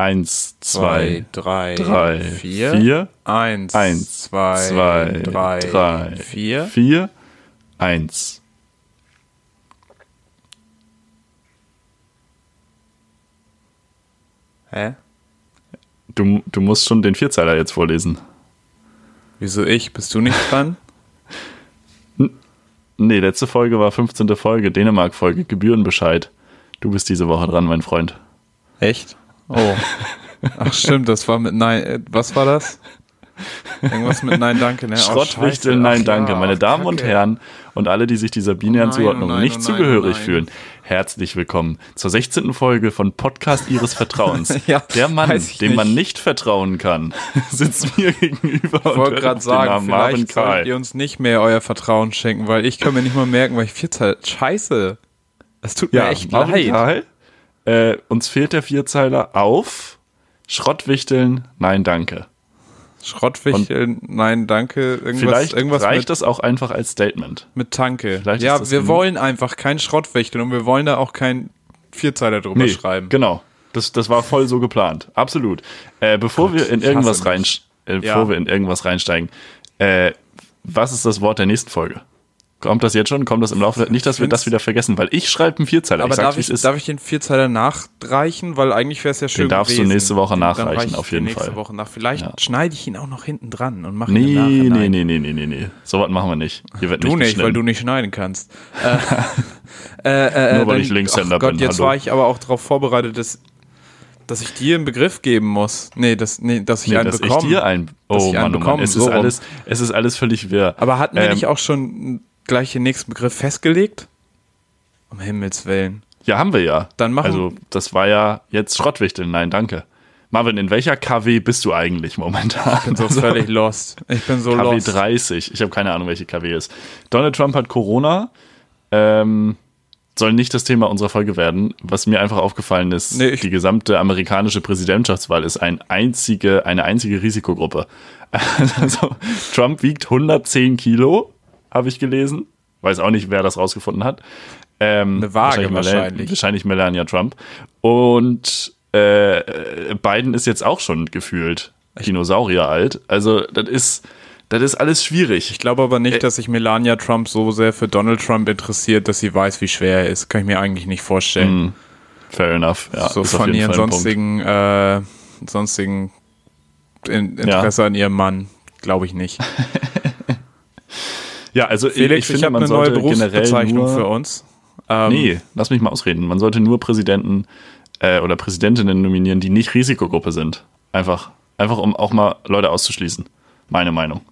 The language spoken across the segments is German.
Eins, zwei, drei, drei, vier. vier. Eins, Eins, zwei, zwei, drei, drei, vier. vier, eins. Hä? Du, du musst schon den Vierzeiler jetzt vorlesen. Wieso ich? Bist du nicht dran? Nee, letzte Folge war 15. Folge, Dänemark-Folge, Gebührenbescheid. Du bist diese Woche dran, mein Freund. Echt? Oh. Ach stimmt, das war mit Nein. äh, Was war das? Irgendwas mit Nein, danke, ne? Oh, Schrottwichtel, nein, danke. Meine Damen und. Herren und alle, die sich dieser binären Zuordnung nicht zugehörig fühlen, herzlich willkommen zur 16. Folge von Podcast Ihres Vertrauens. Ja, Der Mann, dem man nicht. vertrauen kann, sitzt mir gegenüber Ich wollte gerade sagen, vielleicht Karl. ihr uns nicht mehr euer Vertrauen schenken, weil ich kann mir nicht mal merken, weil ich Vierzahl. Scheiße. Das tut mir echt leid. Äh, uns fehlt der Vierzeiler auf Schrottwichteln, nein, danke. Schrottwichteln, nein, danke. Irgendwas, Vielleicht irgendwas reicht mit, das auch einfach als Statement. mit Tanke. Vielleicht ja, wir wollen einfach kein Schrottwichteln und wir wollen da auch kein Vierzeiler drüber schreiben. Genau. Das, das war voll so geplant. Absolut. Äh, bevor wir in irgendwas rein, äh, Ja. bevor wir in irgendwas reinsteigen, äh, was ist das Wort der nächsten Folge? Kommt das jetzt schon? Kommt das im Laufe? der- Nicht, dass wir das wieder vergessen, weil ich schreibe einen Vierzeiler. Aber ich darf ich, darf ich den Vierzeiler nachreichen? Weil eigentlich wäre es ja schön darfst du gewesen. nächste Woche Den- nachreichen, reiche ich auf den jeden nächste Fall. Woche nach. Vielleicht Ja. schneide ich ihn auch noch hinten dran und mache ihn Nee, im nee, Nachhinein. nee, nee, nee, nee, nee. So was machen wir nicht. Hier wird Du nicht, weil du nicht schneiden kannst. äh, äh, äh, Nur weil dann- ich Linkshänder Gott, bin, Jetzt hallo. war ich aber auch darauf vorbereitet, dass, dass ich dir einen Begriff geben muss. Nee, dass, nee, dass ich Nee, einen dass bekomme. ich dir ein. Dass Oh ich einen Mann, oh Mann. bekomme, Es so ist, rum. alles, es ist alles völlig wirr. aber hatten wir Ähm, nicht auch schon gleich den nächsten Begriff festgelegt? Um Himmels Willen. Ja, haben wir ja. Dann machen- Also, das war ja jetzt Schrottwichteln. Nein, danke. Marvin, in welcher KW bist du eigentlich momentan? Ich bin so völlig lost. Ich bin so KW lost. 30. Ich habe keine Ahnung, welche KW ist. Donald Trump hat Corona. Ähm, soll nicht das Thema unserer Folge werden. Was mir einfach aufgefallen ist, Nee, die gesamte amerikanische Präsidentschaftswahl ist ein einzige, eine einzige Risikogruppe. Also, Trump wiegt 110 Kilo, habe ich gelesen. Weiß auch nicht, wer das rausgefunden hat. Ähm, Eine Waage Mela- wahrscheinlich. Wahrscheinlich Melania Trump. Und äh, Biden ist jetzt auch schon gefühlt Dinosaurier alt. Also, das ist, das ist alles schwierig. Ich glaube aber nicht, dass sich Melania Trump so sehr für Donald Trump interessiert, dass sie weiß, wie schwer er ist. Kann ich mir eigentlich nicht vorstellen. Fair enough. Ja, so von ihren sonstigen, äh, sonstigen in Interesse an ihrem Mann. Glaube ich nicht. Ja, also ich- Felix, ich ich, finde, habe man eine neue Berufsbezeichnung nur, für uns. Ähm, Nee, lass mich mal ausreden. Man sollte nur Präsidenten äh, oder Präsidentinnen nominieren, die nicht Risikogruppe sind. Einfach, einfach um auch mal Leute auszuschließen. Meine Meinung.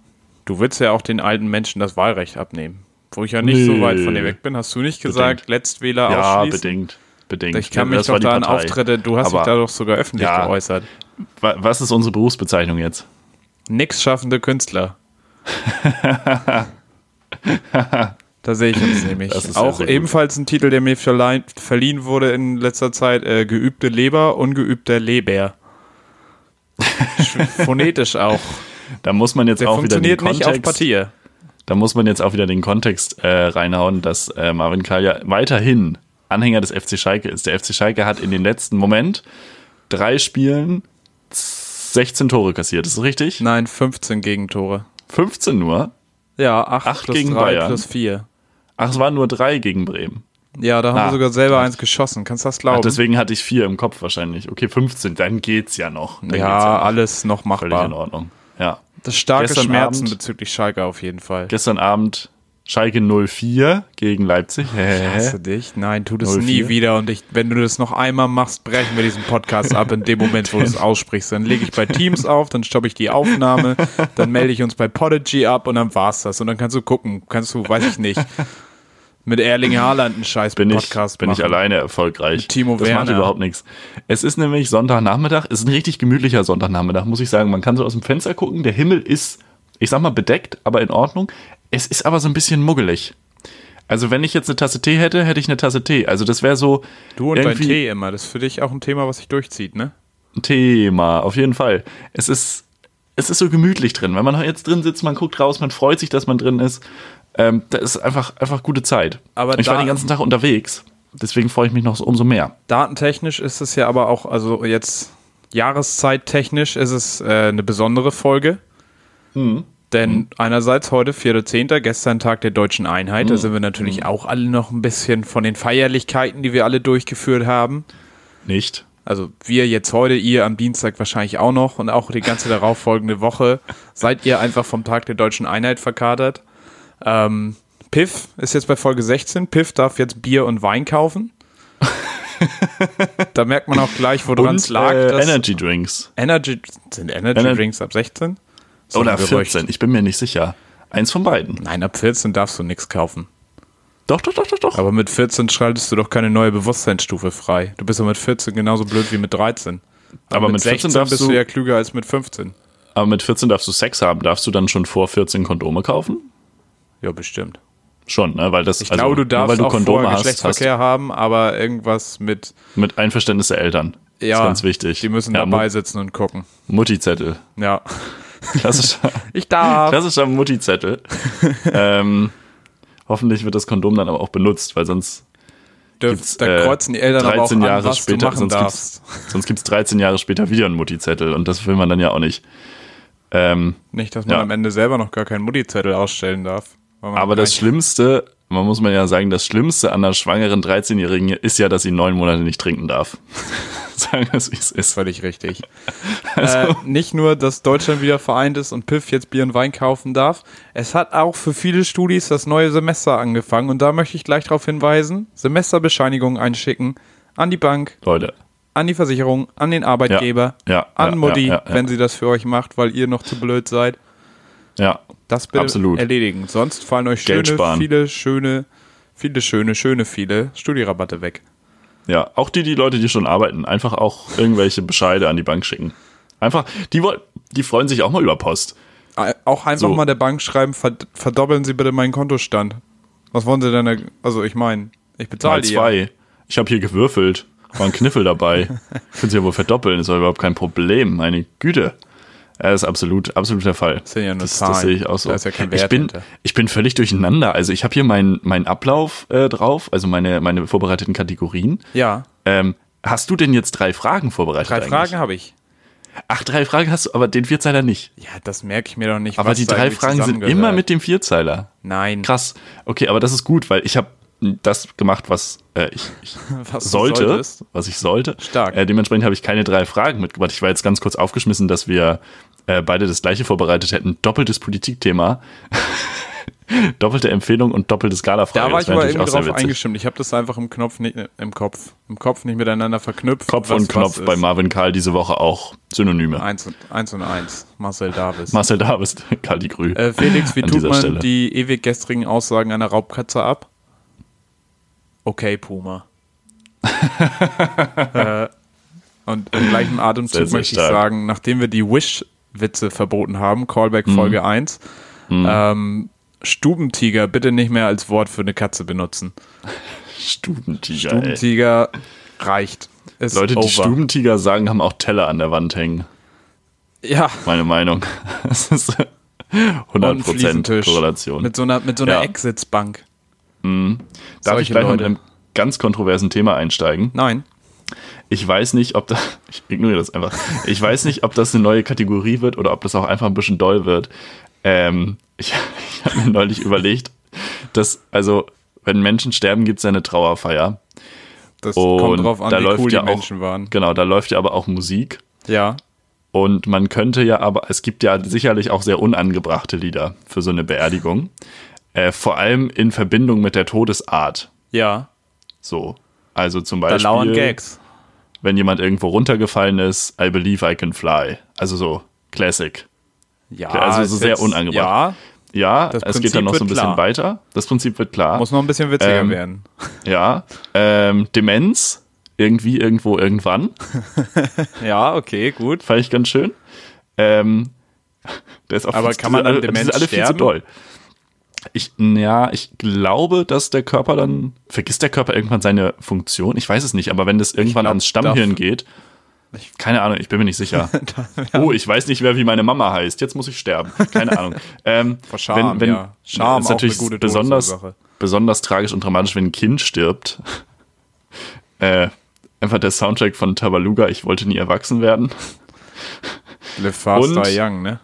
Du willst ja auch den alten Menschen das Wahlrecht abnehmen. Wo ich ja nicht so Nee. weit von dir weg bin, hast du nicht gesagt, Letztwähler Ja, ausschließen? bedingt. Bedingt. Ich kann Ja, mich doch da an. Auftritte, du hast Aber dich da doch sogar öffentlich Ja. geäußert. wa- Was ist unsere Berufsbezeichnung jetzt? Nix schaffende Künstler. da sehe ich uns nämlich. Das ist sehr, Auch sehr ebenfalls ein Titel, der mir verleihen, verliehen wurde in letzter Zeit, äh, geübte Leber, ungeübter Leber. Sch- Phonetisch auch. Da muss man jetzt Der auch wieder den funktioniert nicht auf Kontext, Papier. da muss man jetzt auch wieder den Kontext äh, reinhauen, dass äh, Marvin Karl ja weiterhin Anhänger des FC Schalke ist. Der FC Schalke hat in den letzten Moment drei Spielen 16 Tore kassiert. Ist das richtig? Nein, 15 Gegentore. 15 nur. Ja, 8 Acht plus gegen 3 Bayern. plus 4. Ach, es waren nur drei gegen Bremen. Ja, da haben Ah, wir sogar selber eins geschossen. Kannst du das Ach, glauben? deswegen hatte ich vier im Kopf wahrscheinlich. Okay, 15, dann geht's ja noch. Ja, noch. alles noch völlig in machbar. Ordnung. Ja. Das starke Gestern Schmerzen Abend- bezüglich Schalke auf jeden Fall. Gestern Abend Schalke 04 gegen Leipzig. Hasse Hä? dich? Nein, tu das 04? nie wieder. Und ich, wenn du das noch einmal machst, brechen wir diesen Podcast ab in dem Moment, wo du es aussprichst. Dann lege ich bei Teams auf, dann stoppe ich die Aufnahme, dann melde ich uns bei Podigy ab und dann war's das. Und dann kannst du gucken, kannst du, weiß ich nicht, mit Erling Haaland einen scheiß bin ich, Podcast bin ich machen. alleine erfolgreich. Mit Timo das macht Werner. überhaupt nichts. Es ist nämlich Sonntagnachmittag. Es ist ein richtig gemütlicher Sonntagnachmittag, muss ich sagen. Man kann so aus dem Fenster gucken. Der Himmel ist, ich sag mal, bedeckt, aber in Ordnung. Es ist aber so ein bisschen muggelig. Also wenn ich jetzt eine Tasse Tee hätte, hätte ich eine Tasse Tee. Also das wäre so Du und dein Tee immer. Das ist für dich auch ein Thema, was sich durchzieht, ne? ein Thema, auf jeden Fall. Es ist, es ist so gemütlich drin. Wenn man jetzt drin sitzt, man guckt raus, man freut sich, dass man drin ist. Ähm, da ist einfach, einfach gute Zeit. Aber ich war den ganzen Tag unterwegs. Deswegen freue ich mich noch so umso mehr. Datentechnisch ist es ja aber auch, also jetzt Jahreszeittechnisch ist es äh, eine besondere Folge. Mhm. Denn einerseits heute, 4.10., gestern Tag der deutschen Einheit. Da sind wir natürlich auch alle noch ein bisschen von den Feierlichkeiten, die wir alle durchgeführt haben. Nicht? Also wir jetzt heute, ihr am Dienstag wahrscheinlich auch noch und auch die ganze darauffolgende Woche seid ihr einfach vom Tag der deutschen Einheit verkatert. Ähm, Piff ist jetzt bei Folge 16. Piff darf jetzt Bier und Wein kaufen. da merkt man auch gleich, woran es lag. äh, Energy Drinks. Energy, sind Energy Ener- Drinks ab 16? So Oder ein Gerücht. 14, ich bin mir nicht sicher. Eins von beiden. Nein, ab 14 darfst du nichts kaufen. Doch, doch, doch, doch, doch. Aber mit 14 schaltest du doch keine neue Bewusstseinsstufe frei. Du bist doch mit 14 genauso blöd wie mit 13. Aber mit 14 darfst bist du- ja klüger als mit 15. Aber mit 14 darfst du Sex haben. Darfst du dann schon vor 14 Kondome kaufen? Ja, bestimmt. Schon, ne? Weil das, Ich also, glaube, du nur darfst weil du auch Kondome vorher hast Geschlechtsverkehr haben, aber irgendwas mit, mit Einverständnis der Eltern. ja, ist ganz wichtig. die müssen ja, dabei sitzen und gucken. Mutti-Zettel. Ja. Klassischer, Ich darf. klassischer Mutti-Zettel. ähm, hoffentlich wird das Kondom dann aber auch benutzt, weil sonst, gibt's, da äh, kreuzen die Eltern aber auch 13 an, Jahre was später, du machen sonst darfst. sonst gibt es 13 Jahre später wieder einen Mutti-Zettel und das will man dann ja auch nicht. Ähm, Nicht, dass man Ja. am Ende selber noch gar keinen Mutti-Zettel ausstellen darf. aber das Schlimmste, man muss man ja sagen, das Schlimmste an einer schwangeren 13-Jährigen ist ja, dass sie neun Monate nicht trinken darf. sagen wir es, wie es ist. Völlig richtig. Also äh, nicht nur, dass Deutschland wieder vereint ist und Piff jetzt Bier und Wein kaufen darf, es hat auch für viele Studis das neue Semester angefangen und da möchte ich gleich darauf hinweisen, Semesterbescheinigungen einschicken an die Bank, Leute, an die Versicherung, an den Arbeitgeber, Ja, ja, an ja, ja. wenn sie das für euch macht, weil ihr noch zu blöd seid. ja, Das bitte Absolut. erledigen. Sonst fallen euch Geld schöne, sparen. viele, schöne, viele schöne, schöne, viele Studirabatte weg. ja. Auch die, die Leute, die schon arbeiten, einfach auch irgendwelche Bescheide an die Bank schicken. Einfach, die, die freuen sich auch mal über Post. Auch einfach So. mal der Bank schreiben, verd verdoppeln Sie bitte meinen Kontostand. Was wollen Sie denn? da- Also ich meine, ich bezahle Mal die ja. zwei. Ich habe hier gewürfelt. War ein Kniffel dabei. Können Sie ja wohl verdoppeln, ist doch überhaupt kein Problem. Meine Güte. Das ist absolut, absolut der Fall. sind ja nur das, Zahlen. das sehe ich auch so. Da ist ja kein Wert ich, bin, hinter. ich bin völlig durcheinander. Also ich habe hier meinen meinen Ablauf äh, drauf, also meine, meine vorbereiteten Kategorien. Ja, Ähm, hast du denn jetzt drei Fragen vorbereitet? drei eigentlich? Fragen habe ich. Ach, drei Fragen hast du, aber den Vierzeiler nicht. Ja, das merke ich mir doch nicht. Aber die drei Fragen sind immer mit dem Vierzeiler. Nein, Krass. Okay, aber das ist gut, weil ich habe das gemacht, was äh, ich, ich was sollte, was ich sollte. Stark. Äh, dementsprechend habe ich keine drei Fragen mitgebracht. Ich war jetzt ganz kurz aufgeschmissen, dass wir äh, beide das gleiche vorbereitet hätten. Doppeltes Politikthema. Doppelte Empfehlung und doppeltes Galafrage. Da war ich aber sehr drauf eingestimmt. Ich habe das einfach im Knopf nicht im Kopf, im Kopf nicht miteinander verknüpft. Kopf und Knopf bei. Marvin Karl diese Woche auch Synonyme. Eins und, eins und eins. Marcel Davis. Marcel Davis, Karl die Grü. Äh, Felix, wie An tut man Stelle. die ewig gestrigen Aussagen einer Raubkatze ab? Okay, Puma. äh, und im gleichen Atemzug Sehr, sehr möchte ich stark. sagen, nachdem wir die Wish-Witze verboten haben, Callback Mhm. Folge 1, ähm, Stubentiger bitte nicht mehr als Wort für eine Katze benutzen. Stubentiger. Ey. Stubentiger reicht. Ist Leute, die over. Stubentiger sagen, haben auch Teller an der Wand hängen. Ja, Meine Meinung. Das ist und einen 100% Fliesentisch Korrelation. Mit so einer, mit so einer Ja. Exitsbank. Darf ich solche gleich mal mit Leute. einem ganz kontroversen Thema einsteigen? Nein. Ich weiß nicht, ob das. Ich ignoriere das einfach. Ich weiß nicht, ob das eine neue Kategorie wird oder ob das auch einfach ein bisschen doll wird. Ähm, ich ich habe mir neulich überlegt, dass, also, wenn Menschen sterben, gibt es ja eine Trauerfeier. Das Und kommt drauf an, da wie läuft cool ja die auch, Menschen waren. Genau, da läuft ja aber auch Musik. Ja. Und man könnte ja aber, es gibt ja sicherlich auch sehr unangebrachte Lieder für so eine Beerdigung. Äh, vor allem in Verbindung mit der Todesart. Ja. So. Also zum Da Beispiel, lauern Gags. Wenn jemand irgendwo runtergefallen ist, I believe I can fly. Also so Classic. Ja, also so sehr unangebracht. Ja, Ja, es geht dann Prinzip noch so ein bisschen klar. weiter. Das Prinzip wird klar. muss noch ein bisschen witziger Ähm, werden. ja. Ähm, Demenz, irgendwie, irgendwo, irgendwann. Ja, okay, gut. Fand ich ganz schön. Ähm, der ist auch Aber viel kann man dann alle, dement sind alle viel zu sterben? doll. Ich, ja, ich glaube, dass der Körper dann, vergisst der Körper irgendwann seine Funktion? Ich weiß es nicht, aber wenn das irgendwann glaub, ans Stammhirn darf- geht, keine Ahnung, ich bin mir nicht sicher. Oh, ich weiß nicht mehr, wie meine Mama heißt. Jetzt muss ich sterben. Keine Ahnung. Ähm, Scham, ja. Scham ist natürlich eine gute besonders, besonders tragisch und dramatisch, wenn ein Kind stirbt. äh, einfach der Soundtrack von Tabaluga, ich wollte nie erwachsen werden. Live Fast Und- Die Young, ne?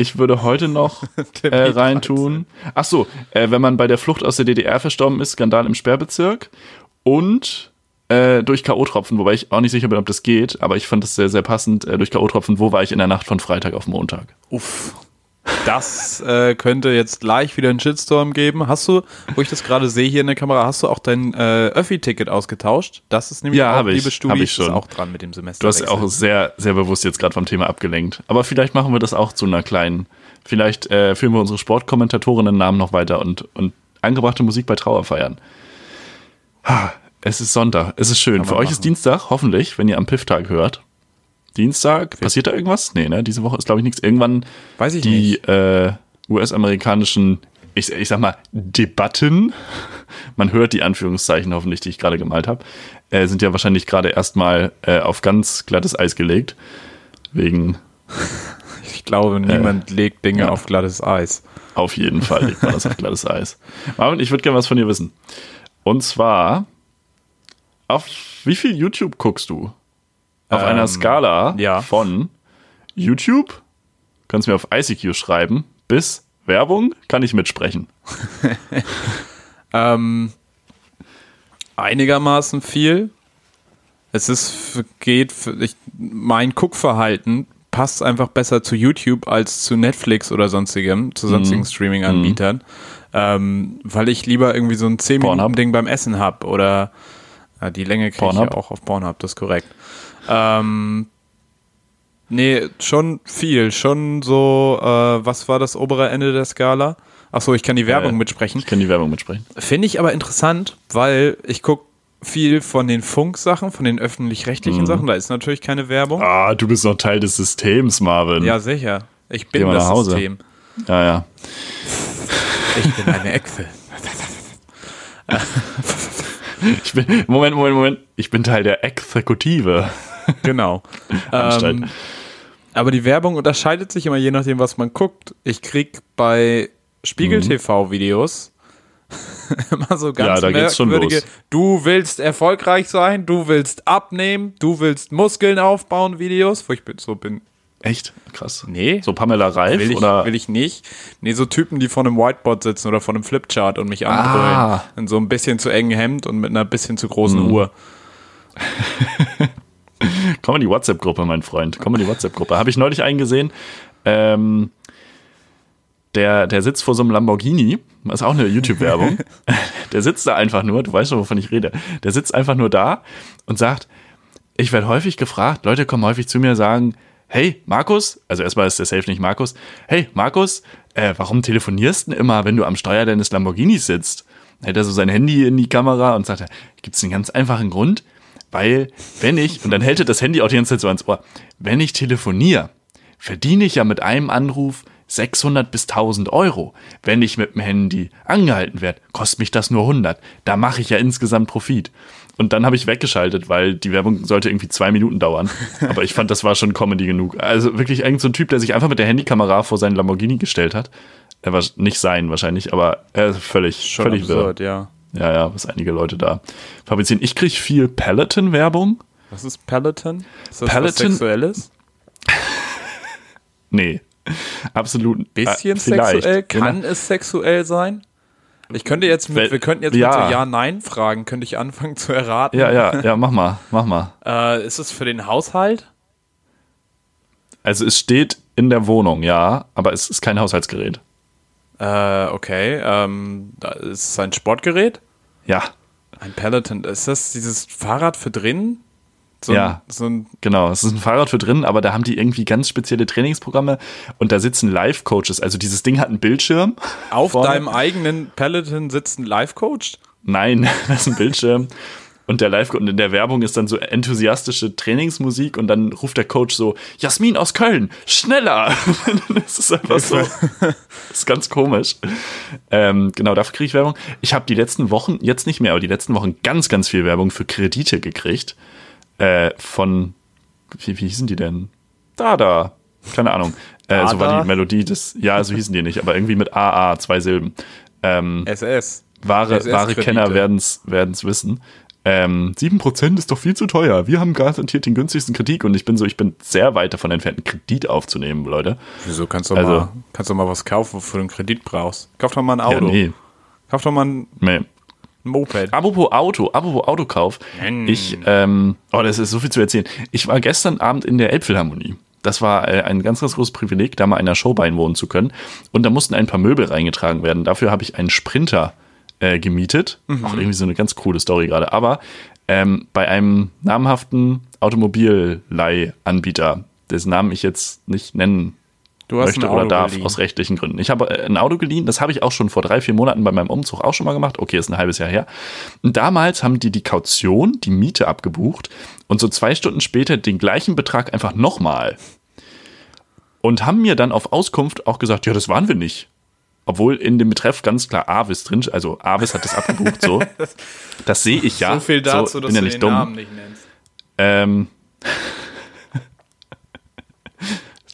Ich würde heute noch äh, reintun. Ach so, äh, wenn man bei der Flucht aus der DDR verstorben ist, Skandal im Sperrbezirk und äh, durch K.O.-Tropfen, wobei ich auch nicht sicher bin, ob das geht, aber ich fand das sehr, sehr passend. Äh, durch K.O.-Tropfen, wo war ich in der Nacht von Freitag auf Montag? Uff. Das äh, könnte jetzt gleich wieder einen Shitstorm geben. Hast du, wo ich das gerade sehe hier in der Kamera, hast du auch dein äh, Öffi-Ticket ausgetauscht? Das ist nämlich Ja, auch, liebe Studi, ich ist schon. auch dran mit dem Semester. Du hast auch sehr, sehr bewusst jetzt gerade vom Thema abgelenkt. Aber vielleicht machen wir das auch zu einer kleinen. Vielleicht äh, führen wir unsere Sportkommentatorinnen-Namen noch weiter und, und angebrachte Musik bei Trauerfeiern. Ha, es ist Sonntag, es ist schön. Für euch ist machen. Dienstag, hoffentlich, wenn ihr am Pifftag hört. Dienstag, passiert da irgendwas? Nee, ne? Diese Woche ist, glaube ich, nichts. Irgendwann Weiß ich die nicht. Äh, US-amerikanischen, ich, ich sag mal, Debatten, man hört die Anführungszeichen hoffentlich, die ich gerade gemalt habe, äh, sind ja wahrscheinlich gerade erstmal äh, auf ganz glattes Eis gelegt. Wegen, Ich glaube, niemand legt Dinge ja. auf glattes Eis. auf jeden Fall legt man das auf glattes Eis. Marvin, ich würde gerne was von dir wissen. Und zwar, auf wie viel YouTube guckst du? Auf Ähm, einer Skala ja. von YouTube, kannst mir auf ICQ schreiben, bis Werbung, kann ich mitsprechen. Ähm, einigermaßen viel. Es ist, geht, ich, mein Guckverhalten passt einfach besser zu YouTube als zu Netflix oder sonstigem, zu sonstigen Streaming-Anbietern, ähm, weil ich lieber irgendwie so ein 10-Minuten-Ding beim Essen habe oder ja, die Länge kriege ich ja auch auf Pornhub, das ist korrekt. Ähm, nee, schon viel, schon so, äh, was war das obere Ende der Skala? Achso, ich kann die Werbung Äh, mitsprechen. Ich kann die Werbung mitsprechen. Finde ich aber interessant, weil ich gucke viel von den Funksachen, von den öffentlich-rechtlichen Sachen. Da ist natürlich keine Werbung. Ah, du bist noch Teil des Systems, Marvin. Ja, sicher. Ich bin das. System. ja. ja. Ich bin eine Echse. Ich bin, Moment, Moment, Moment. Ich bin Teil der Exekutive. Genau. Ähm, aber die Werbung unterscheidet sich immer je nachdem, was man guckt. Ich krieg bei Spiegel-TV-Videos immer so ganz Mhm. Ja, da geht's schon merkwürdige, los. du willst erfolgreich sein, du willst abnehmen, du willst Muskeln aufbauen Videos, wo ich bin, so bin, Echt? Krass. Nee. So Pamela Reif Will ich, oder will ich nicht. Nee, so Typen, die vor einem Whiteboard sitzen oder vor einem Flipchart und mich anbrüllen. Ah. In so ein bisschen zu engen Hemd und mit einer bisschen zu großen Mhm. Uhr. Komm in die WhatsApp-Gruppe, mein Freund. Komm in die WhatsApp-Gruppe. Habe ich neulich einen gesehen. Ähm, der, der sitzt vor so einem Lamborghini. Das ist auch eine YouTube-Werbung. der sitzt da einfach nur, du weißt schon, wovon ich rede. Der sitzt einfach nur da und sagt, ich werde häufig gefragt, Leute kommen häufig zu mir und sagen, hey, Markus, also erstmal ist der Safe nicht Markus, hey, Markus, äh, warum telefonierst du denn immer, wenn du am Steuer deines Lamborghinis sitzt? Hält er so sein Handy in die Kamera und sagt, gibt es einen ganz einfachen Grund? Weil, wenn ich, und dann hält er das Handy auch die ganze Zeit so ans Ohr, wenn ich telefoniere, verdiene ich ja mit einem Anruf 600 bis 1000 Euro. Wenn ich mit dem Handy angehalten werde, kostet mich das nur 100. Da mache ich ja insgesamt Profit. Und dann habe ich weggeschaltet, weil die Werbung sollte irgendwie zwei Minuten dauern. Aber ich fand, das war schon Comedy genug. Also wirklich irgend so ein Typ, der sich einfach mit der Handykamera vor seinen Lamborghini gestellt hat. Er war nicht sein wahrscheinlich, aber er ist völlig, Schon völlig wirr. absurd, ja. Ja, ja, was einige Leute da fabrizieren. Ich kriege viel Peloton-Werbung. Was ist Peloton? Ist das was Peloton- Sexuelles? Nee, absolut. Bisschen äh, vielleicht. sexuell? Kann es sexuell sein? Ich könnte jetzt mit, wir könnten jetzt ja. mit so Ja-Nein-Fragen, könnte ich anfangen zu erraten. Ja, ja, ja, mach mal, mach mal. Äh, ist es für den Haushalt? Also es steht in der Wohnung, ja, aber es ist kein Haushaltsgerät. Äh, okay. Ähm, ist es ein Sportgerät? Ja, Ein Peloton. Ist das dieses Fahrrad für drin? So Ja. Ein, so ein, genau. Es ist ein Fahrrad für drin, aber da haben die irgendwie ganz spezielle Trainingsprogramme und da sitzen Live-Coaches. Also dieses Ding hat einen Bildschirm. auf vorne. deinem eigenen Peloton sitzt ein Live-Coach? Nein, das ist ein Bildschirm. Und der Live und in der Werbung ist dann so enthusiastische Trainingsmusik und dann ruft der Coach so, Jasmin aus Köln, schneller! das ist einfach so. Das ist ganz komisch. Ähm, genau, dafür kriege ich Werbung. Ich habe die letzten Wochen, jetzt nicht mehr, aber die letzten Wochen ganz, ganz viel Werbung für Kredite gekriegt. Äh, von, wie, wie hießen die denn? Dada. Keine Ahnung. Äh, so war die Melodie des, ja, so hießen die nicht, aber irgendwie mit AA, zwei Silben. Ähm, SS. wahre, SS wahre. Kenner werden's werden's wissen. Ähm, 7% ist doch viel zu teuer. Wir haben garantiert den günstigsten Kredit und ich bin so, ich bin sehr weit davon entfernt, einen Kredit aufzunehmen, Leute. Wieso kannst du, Also- mal, kannst du mal was kaufen, wofür du einen Kredit brauchst? Kauf doch mal ein Ja, Auto. nee. Kauf doch mal ein nee. Moped. Apropos Auto, apropos Autokauf. Ich, ähm, oh, das ist so viel zu erzählen. Ich war gestern Abend in der Elbphilharmonie. Das war äh, ein ganz, ganz großes Privileg, da mal einer Show beiwohnen zu können. Und da mussten ein paar Möbel reingetragen werden. Dafür habe ich einen Sprinter äh, gemietet. Auch irgendwie so eine ganz coole Story gerade. Aber ähm, bei einem namhaften Automobilleihanbieter, dessen Namen ich jetzt nicht nennen Du hast möchte oder darf, geliehen. aus rechtlichen Gründen. Ich habe äh, ein Auto geliehen, das habe ich auch schon vor drei, vier Monaten bei meinem Umzug auch schon mal gemacht. Okay, ist ein halbes Jahr her. Und damals haben die die Kaution, die Miete abgebucht und so zwei Stunden später den gleichen Betrag einfach nochmal. Und haben mir dann auf Auskunft auch gesagt, ja, das waren wir nicht. Obwohl in dem Betreff ganz klar Avis drin, also Avis hat das abgebucht, so. Das sehe ich ja. so viel dazu, bin dass ja du nicht den dumm. Namen nicht nennst. Ähm,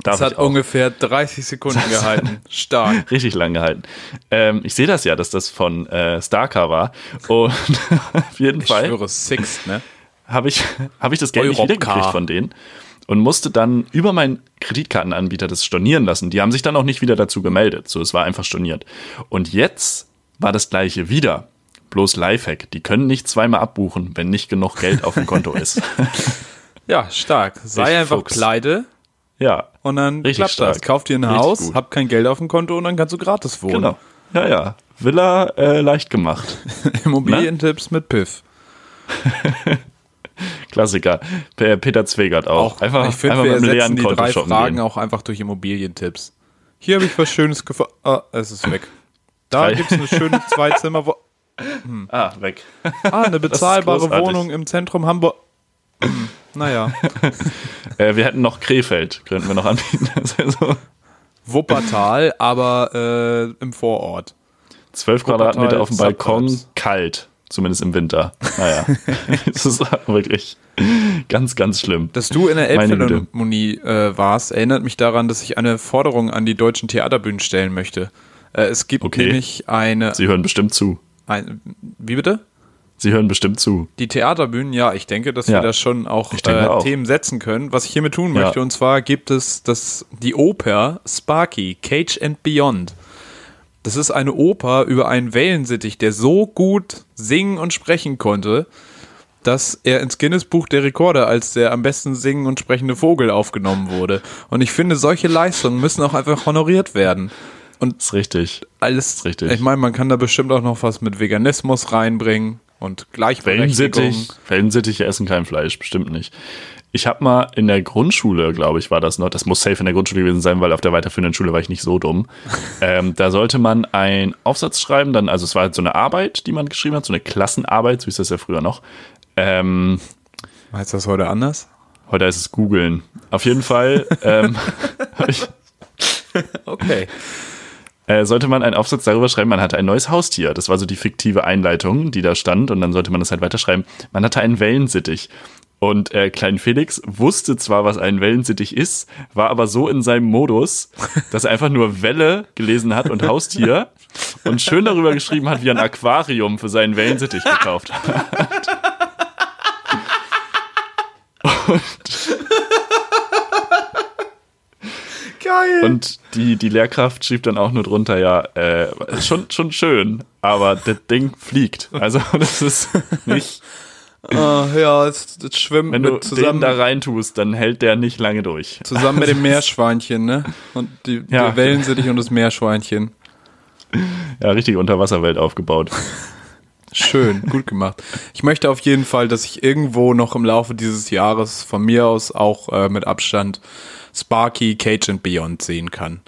Das hat ich ungefähr 30 Sekunden gehalten. Stark. richtig lang gehalten. Ähm, ich sehe das ja, dass das von äh, Starcar war. Und auf jeden Ich Fall schwöre, Sixt, ne? habe ich, hab ich das Geld nicht wiedergekriegt von denen und musste dann über meinen Kreditkartenanbieter das stornieren lassen. Die haben sich dann auch nicht wieder dazu gemeldet. So, es war einfach storniert. Und jetzt war das gleiche wieder. Bloß Lifehack. Die können nicht zweimal abbuchen, wenn nicht genug Geld auf dem Konto ist. Ja, stark. Sei Ich einfach Fuchs. pleite ja, und dann Richtig klappt das. stark. Kauf dir ein Richtig Haus, gut. hab kein Geld auf dem Konto und dann kannst du gratis wohnen. genau. Ja, ja. Villa äh, leicht gemacht. Immobilientipps mit Piff. Klassiker. Peter Zwegert auch. einfach ich finde, einfach wir mit einem ersetzen die drei Fragen gehen. auch einfach durch Immobilientipps. Hier habe ich was Schönes gefunden. Ah, es ist weg. Da gibt es eine schöne Zweizimmer. wo- Ah, weg. Ah, eine bezahlbare. Wohnung im Zentrum Hamburg. Hm, naja. Äh, wir hätten noch Krefeld, könnten wir noch anbieten. Wuppertal, aber äh, im Vorort. 12 Wuppertal, Quadratmeter auf dem Balkon, kalt. Zumindest im Winter. Naja, das ist wirklich ganz, ganz schlimm. Dass du in der. Elbphilharmonie äh, warst, erinnert mich daran, dass ich eine Forderung an die deutschen Theaterbühnen stellen möchte. Äh, es gibt Okay. nämlich eine, Sie hören bestimmt zu. ein, wie bitte? Sie hören bestimmt zu. Die Theaterbühnen, ja, ich denke, dass Ja. wir da schon auch, äh, auch. Themen setzen können. Was ich hiermit tun Ja. möchte, und zwar gibt es das, die Oper Sparky, Cage and Beyond. Das ist eine Oper über einen Wellensittich, der so gut singen und sprechen konnte, dass er ins Guinness-Buch der Rekorde als der am besten singen und sprechende Vogel aufgenommen wurde. Und ich finde, solche Leistungen müssen auch einfach honoriert werden. Und ist richtig. alles, richtig. ich meine, man kann da bestimmt auch noch was mit Veganismus reinbringen und Gleichberechtigung. Wellensittich, Wellensittiche essen kein Fleisch, bestimmt nicht. Ich habe mal in der Grundschule, glaube ich, war das noch, das muss safe in der Grundschule gewesen sein, weil auf der weiterführenden Schule war ich nicht so dumm. ähm, da sollte man einen Aufsatz schreiben, dann, also es war halt so eine Arbeit, die man geschrieben hat, so eine Klassenarbeit, so ist das ja früher noch. Ähm, Heißt das heute anders? heute ist es googeln. Auf jeden Fall ähm, ich, Okay. äh, sollte man einen Aufsatz darüber schreiben, man hatte ein neues Haustier. Das war so die fiktive Einleitung, die da stand und dann sollte man das halt weiterschreiben. Man hatte einen Wellensittich. Und äh, Klein Felix wusste zwar, was ein Wellensittich ist, war aber so in seinem Modus, dass er einfach nur Welle gelesen hat und Haustier und schön darüber geschrieben hat, wie er ein Aquarium für seinen Wellensittich gekauft hat. Geil. Und die, die Lehrkraft schrieb dann auch nur drunter, ja, äh, schon, schon schön, aber das Ding fliegt. Also das ist nicht, Ah, ja, es, es schwimmt wenn du zusammen, da reintust, dann hält der nicht lange durch. zusammen mit dem Meerschweinchen, ne? Und die, Ja. die Wellensittich und das Meerschweinchen. Ja, richtige Unterwasserwelt aufgebaut. Schön, gut gemacht. Ich möchte auf jeden Fall, dass ich irgendwo noch im Laufe dieses Jahres von mir aus auch äh, mit Abstand Sparky, Cage and Beyond sehen kann.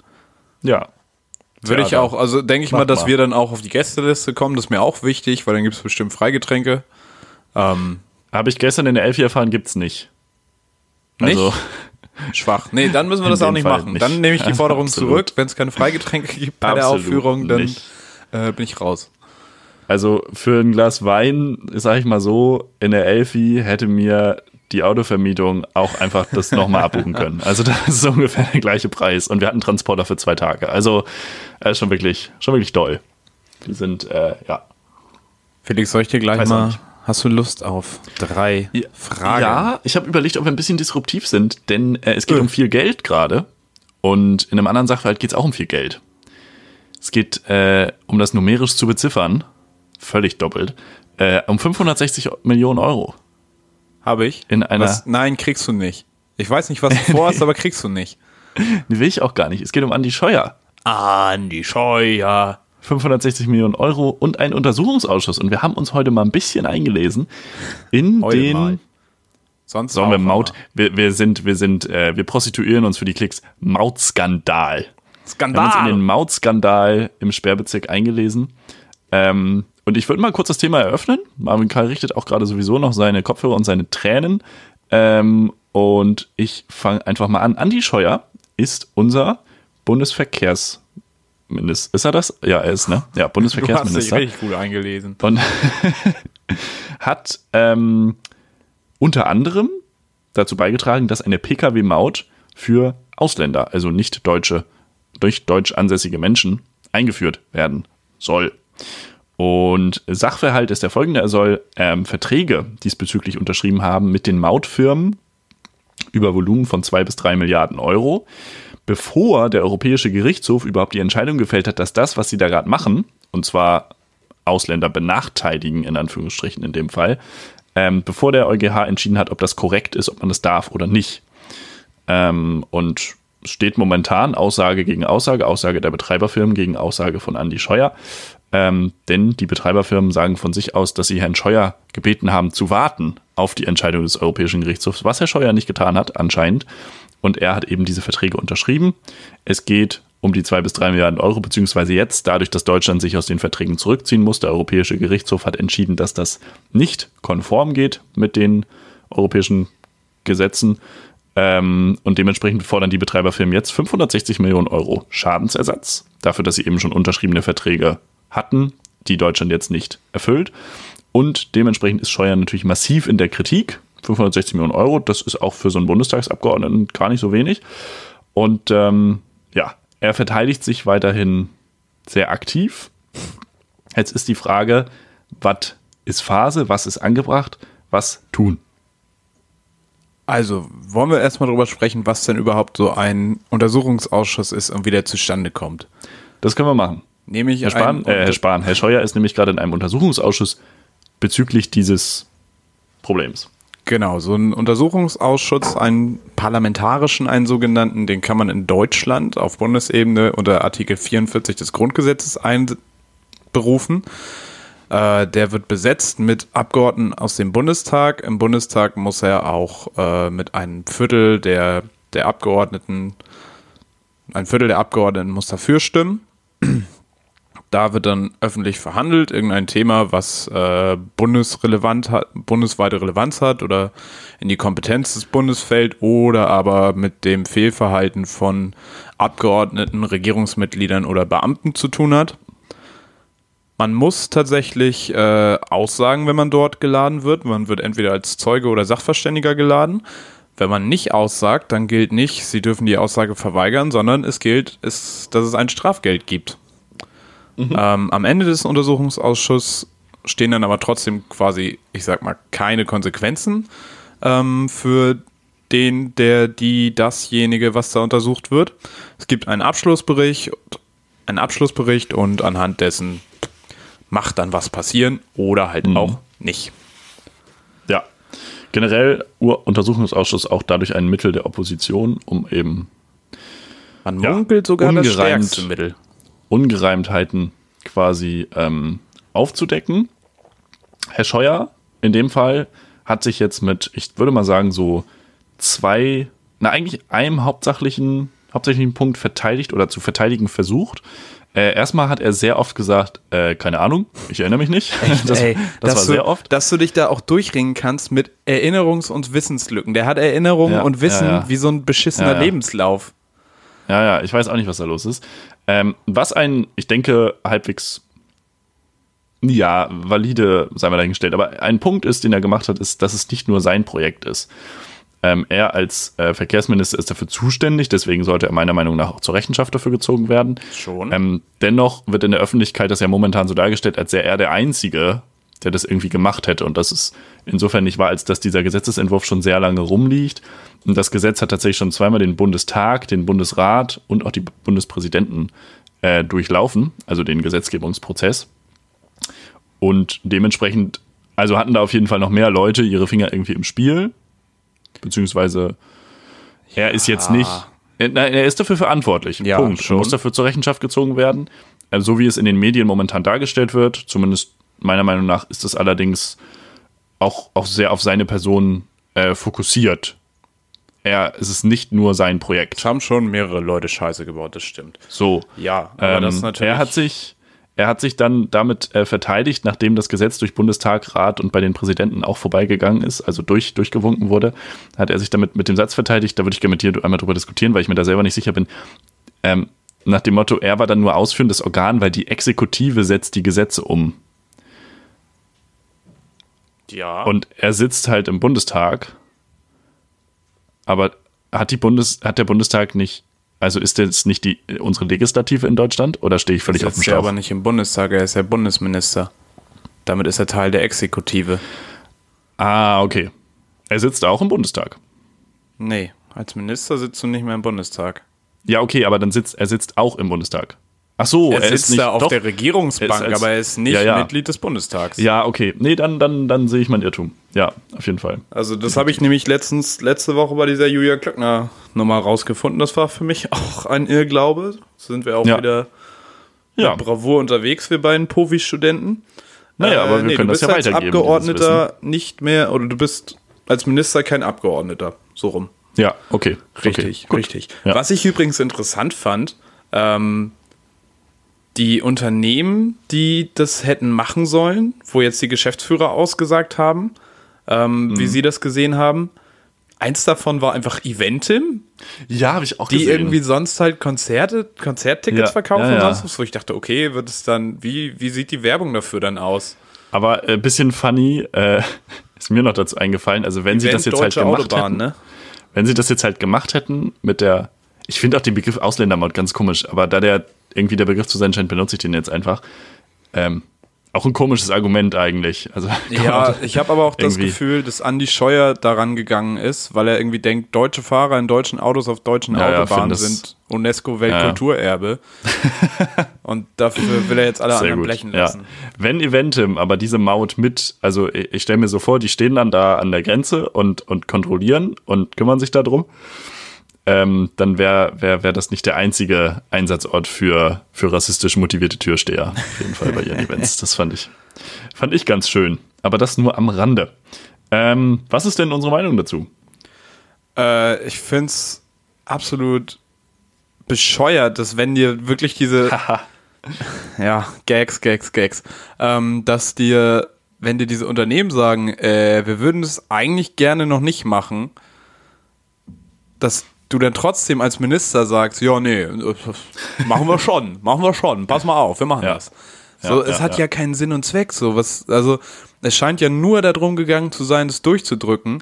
Ja. Würde ich Theater. auch, also denke ich mal, dass mal. wir dann auch auf die Gästeliste kommen. Das ist mir auch wichtig, weil dann gibt es bestimmt Freigetränke. Ähm, Habe ich gestern in der Elfi erfahren, gibt's nicht. Also, Schwach. Nee, dann müssen wir das auch nicht Fall machen. nicht. Dann nehme ich die Forderung Absolut. zurück. Wenn es keine Freigetränke gibt bei der Absolut Aufführung, dann nicht. äh, bin ich raus. also für ein Glas Wein, sag ich mal so, in der Elfi hätte mir die Autovermietung auch einfach das nochmal abbuchen können. Also das ist ungefähr der gleiche Preis. Und wir hatten Transporter für zwei Tage. Also äh, schon wirklich, schon wirklich doll. Wir sind, äh, ja. Felix, soll ich dir gleich Weiß mal. Hast du Lust auf drei Fragen? Ja, ich habe überlegt, ob wir ein bisschen disruptiv sind, denn äh, es geht Äh. um viel Geld gerade. Und in einem anderen Sachverhalt geht es auch um viel Geld. Es geht, äh, um das numerisch zu beziffern, völlig doppelt, äh, um 560 Millionen Euro. Habe ich. In einer- Was? Nein, kriegst du nicht. Ich weiß nicht, was du vorhast, aber kriegst du nicht. Die will ich auch gar nicht. Es geht um Andi Scheuer. Andi Scheuer. 560 Millionen Euro und ein Untersuchungsausschuss. Und wir haben uns heute mal ein bisschen eingelesen in Heute den. mal. Sonst Sollen wir Maut, wir, wir sind, wir sind, äh, wir prostituieren uns für die Klicks. Mautskandal. Wir haben uns in Skandal. den Mautskandal im Sperrbezirk eingelesen. Ähm, und ich würde mal kurz das Thema eröffnen. Marvin Karl richtet auch gerade sowieso noch seine Kopfhörer und seine Tränen. Ähm, und ich fange einfach mal an. Andi Scheuer ist unser Bundesverkehrsminister. Ist er das? Ja, er ist, ne? Ja, Du hast dich Bundesverkehrsminister richtig gut eingelesen. und hat ähm, unter anderem dazu beigetragen, dass eine Pkw-Maut für Ausländer, also nicht deutsche, durch deutsch ansässige Menschen eingeführt werden soll. Und Sachverhalt ist der folgende: Er soll ähm, Verträge diesbezüglich unterschrieben haben mit den Mautfirmen über Volumen von zwei bis drei Milliarden Euro, bevor der Europäische Gerichtshof überhaupt die Entscheidung gefällt hat, dass das, was sie da gerade machen, und zwar Ausländer benachteiligen, in Anführungsstrichen in dem Fall, ähm, bevor der EuGH entschieden hat, ob das korrekt ist, ob man das darf oder nicht. Ähm, und steht momentan Aussage gegen Aussage, Aussage der Betreiberfirmen gegen Aussage von Andy Scheuer. Ähm, denn die Betreiberfirmen sagen von sich aus, dass sie Herrn Scheuer gebeten haben zu warten auf die Entscheidung des Europäischen Gerichtshofs, was Herr Scheuer nicht getan hat, anscheinend. Und er hat eben diese Verträge unterschrieben. Es geht um die zwei bis drei Milliarden Euro, beziehungsweise jetzt, dadurch, dass Deutschland sich aus den Verträgen zurückziehen muss. Der Europäische Gerichtshof hat entschieden, dass das nicht konform geht mit den europäischen Gesetzen. Ähm, und dementsprechend fordern die Betreiberfirmen jetzt 560 Millionen Euro Schadensersatz dafür, dass sie eben schon unterschriebene Verträge hatten, die Deutschland jetzt nicht erfüllt. Und dementsprechend ist Scheuer natürlich massiv in der Kritik. 560 Millionen Euro, das ist auch für so einen Bundestagsabgeordneten gar nicht so wenig. Und ähm, ja, er verteidigt sich weiterhin sehr aktiv. Jetzt ist die Frage, was ist Phase, was ist angebracht, was tun? Also, wollen wir erstmal drüber sprechen, was denn überhaupt so ein Untersuchungsausschuss ist und wie der zustande kommt. Das können wir machen. Nämlich Herr Spahn, äh, Herr Spahn, Herr Scheuer ist nämlich gerade in einem Untersuchungsausschuss bezüglich dieses Problems. Genau, so ein Untersuchungsausschuss, einen parlamentarischen, einen sogenannten, den kann man in Deutschland auf Bundesebene unter Artikel 44 des Grundgesetzes einberufen. Äh, der wird besetzt mit Abgeordneten aus dem Bundestag. Im Bundestag muss er auch äh, mit einem Viertel der, der Abgeordneten, ein Viertel der Abgeordneten muss dafür stimmen. Da wird dann öffentlich verhandelt, irgendein Thema, was äh, bundesrelevant hat, bundesweite Relevanz hat oder in die Kompetenz des Bundes fällt oder aber mit dem Fehlverhalten von Abgeordneten, Regierungsmitgliedern oder Beamten zu tun hat. Man muss tatsächlich äh, aussagen, wenn man dort geladen wird. Man wird entweder als Zeuge oder Sachverständiger geladen. Wenn man nicht aussagt, dann gilt nicht, Sie dürfen die Aussage verweigern, sondern es gilt, es, dass es ein Strafgeld gibt. Ähm, am Ende des Untersuchungsausschusses stehen dann aber trotzdem quasi, ich sag mal, keine Konsequenzen ähm, für den, der, die, dasjenige, was da untersucht wird. Es gibt einen Abschlussbericht, einen Abschlussbericht und anhand dessen macht dann was passieren oder halt auch nicht. Ja. Generell Untersuchungsausschuss auch dadurch ein Mittel der Opposition, um eben Man Ja, munkelt sogar das stärkste Mittel. Ungereimtheiten quasi ähm, aufzudecken. Herr Scheuer in dem Fall hat sich jetzt mit, ich würde mal sagen, so zwei, na eigentlich einem hauptsächlichen, hauptsächlichen Punkt verteidigt oder zu verteidigen versucht. Äh, erstmal hat er sehr oft gesagt, äh, keine Ahnung, ich erinnere mich nicht. das Ey, das war dass sehr du, oft. Dass du dich da auch durchringen kannst mit Erinnerungs- und Wissenslücken. Der hat Erinnerungen Ja, und Wissen ja, ja. wie so ein beschissener. Lebenslauf. Ja, ja, ich weiß auch nicht, was da los ist. Ähm, was ein, ich denke, halbwegs, ja, valide, sei mal dahingestellt, aber ein Punkt ist, den er gemacht hat, ist, dass es nicht nur sein Projekt ist. Ähm, er als äh, Verkehrsminister ist dafür zuständig, deswegen sollte er meiner Meinung nach auch zur Rechenschaft dafür gezogen werden. Schon. Ähm, dennoch wird in der Öffentlichkeit das ja momentan so dargestellt, als sei er der Einzige, der das irgendwie gemacht hätte. Und das ist insofern nicht wahr, als dass dieser Gesetzesentwurf schon sehr lange rumliegt. Und das Gesetz hat tatsächlich schon zweimal den Bundestag, den Bundesrat und auch die Bundespräsidenten äh, durchlaufen, also den Gesetzgebungsprozess. Und dementsprechend, also hatten da auf jeden Fall noch mehr Leute ihre Finger irgendwie im Spiel. Beziehungsweise er ist jetzt nicht, er, nein, er ist dafür verantwortlich. Ja, Punkt. schon. Er muss dafür zur Rechenschaft gezogen werden. Also so wie es in den Medien momentan dargestellt wird, zumindest meiner Meinung nach, ist es allerdings auch, auch sehr auf seine Person äh, fokussiert. Er, es ist nicht nur sein Projekt. Es haben schon mehrere Leute Scheiße gebaut, das stimmt. So. Ja, aber Ähm, das ist natürlich. er hat sich, er hat sich dann damit äh, verteidigt, nachdem das Gesetz durch Bundestag, Rat und bei den Präsidenten auch vorbeigegangen ist, also durch, durchgewunken wurde, hat er sich damit mit dem Satz verteidigt. Da würde ich gerne mit dir einmal drüber diskutieren, weil ich mir da selber nicht sicher bin. Ähm, nach dem Motto, er war dann nur ausführendes Organ, weil die Exekutive setzt die Gesetze um. ja. Und er sitzt halt im Bundestag, aber hat die Bundes, hat der Bundestag nicht, also ist das nicht die unsere Legislative in Deutschland oder stehe ich völlig auf dem sitzt ja Schlauch? aber nicht im Bundestag, er ist ja Bundesminister. Damit ist er Teil der Exekutive. Ah, okay. Er sitzt auch im Bundestag. Nee, als Minister sitzt du nicht mehr im Bundestag. Ja, okay, aber dann sitzt er sitzt auch im Bundestag. Ach so, Er, er, sitzt ist nicht da auf doch, der Regierungsbank, Er als- aber er ist nicht Ja, ja. Mitglied des Bundestags. Ja, okay. Nee, dann dann dann sehe ich mein Irrtum. Ja, auf jeden Fall. Also das habe ich nämlich letztens, letzte Woche bei dieser Julia Klöckner Nummer rausgefunden. Das war für mich auch ein Irrglaube. Sind wir auch Ja. wieder Ja. mit Bravour unterwegs, wir beiden Profi-Studenten. Naja, aber wir können du das bist ja als weitergeben, Abgeordneter nicht mehr, oder du bist als Minister kein Abgeordneter. So rum. Ja, okay. Richtig, okay. richtig. Ja. Was ich übrigens interessant fand, ähm, die Unternehmen, die das hätten machen sollen, wo jetzt die Geschäftsführer ausgesagt haben, ähm, Mhm. wie sie das gesehen haben, eins davon war einfach Eventim, Ja, habe ich auch die gesehen. irgendwie sonst halt Konzerte, Konzerttickets Ja, verkaufen ja, ja. und sonst was, wo ich dachte, okay, wird es dann, wie, wie sieht die Werbung dafür dann aus? Aber ein äh, bisschen funny äh, ist mir noch dazu eingefallen. Also wenn sie das jetzt halt gemacht Autobahn, hätten, ne? wenn sie das jetzt halt gemacht hätten mit der, ich finde auch den Begriff Ausländermaut ganz komisch, aber da der irgendwie der Begriff zu sein scheint, benutze ich den jetzt einfach. Ähm, auch ein komisches Argument eigentlich. Also Ja, ich habe aber auch das Gefühl, dass Andi Scheuer daran gegangen ist, weil er irgendwie denkt, deutsche Fahrer in deutschen Autos auf deutschen Ja, ja, Autobahnen sind UNESCO-Weltkulturerbe. Und dafür will er jetzt alle Sehr anderen gut. blechen Ja. lassen. Wenn Eventim aber diese Maut mit, also ich, ich stelle mir so vor, die stehen dann da an der Grenze und, und kontrollieren und kümmern sich darum, ähm, dann wäre wär, wär das nicht der einzige Einsatzort für, für rassistisch motivierte Türsteher. Auf jeden Fall bei ihren Events. Das fand ich, fand ich ganz schön. Aber das nur am Rande. Ähm, was ist denn unsere Meinung dazu? Äh, ich finde es absolut bescheuert, dass wenn dir wirklich diese ja, Gags, Gags, Gags, ähm, dass dir, wenn dir diese Unternehmen sagen, äh, wir würden es eigentlich gerne noch nicht machen, dass du dann trotzdem als Minister sagst, ja, nee, machen wir schon, machen wir schon, pass mal auf, wir machen Ja. das. So, Ja, es ja, hat ja. keinen Sinn und Zweck, so was, also es scheint ja nur darum gegangen zu sein, das durchzudrücken,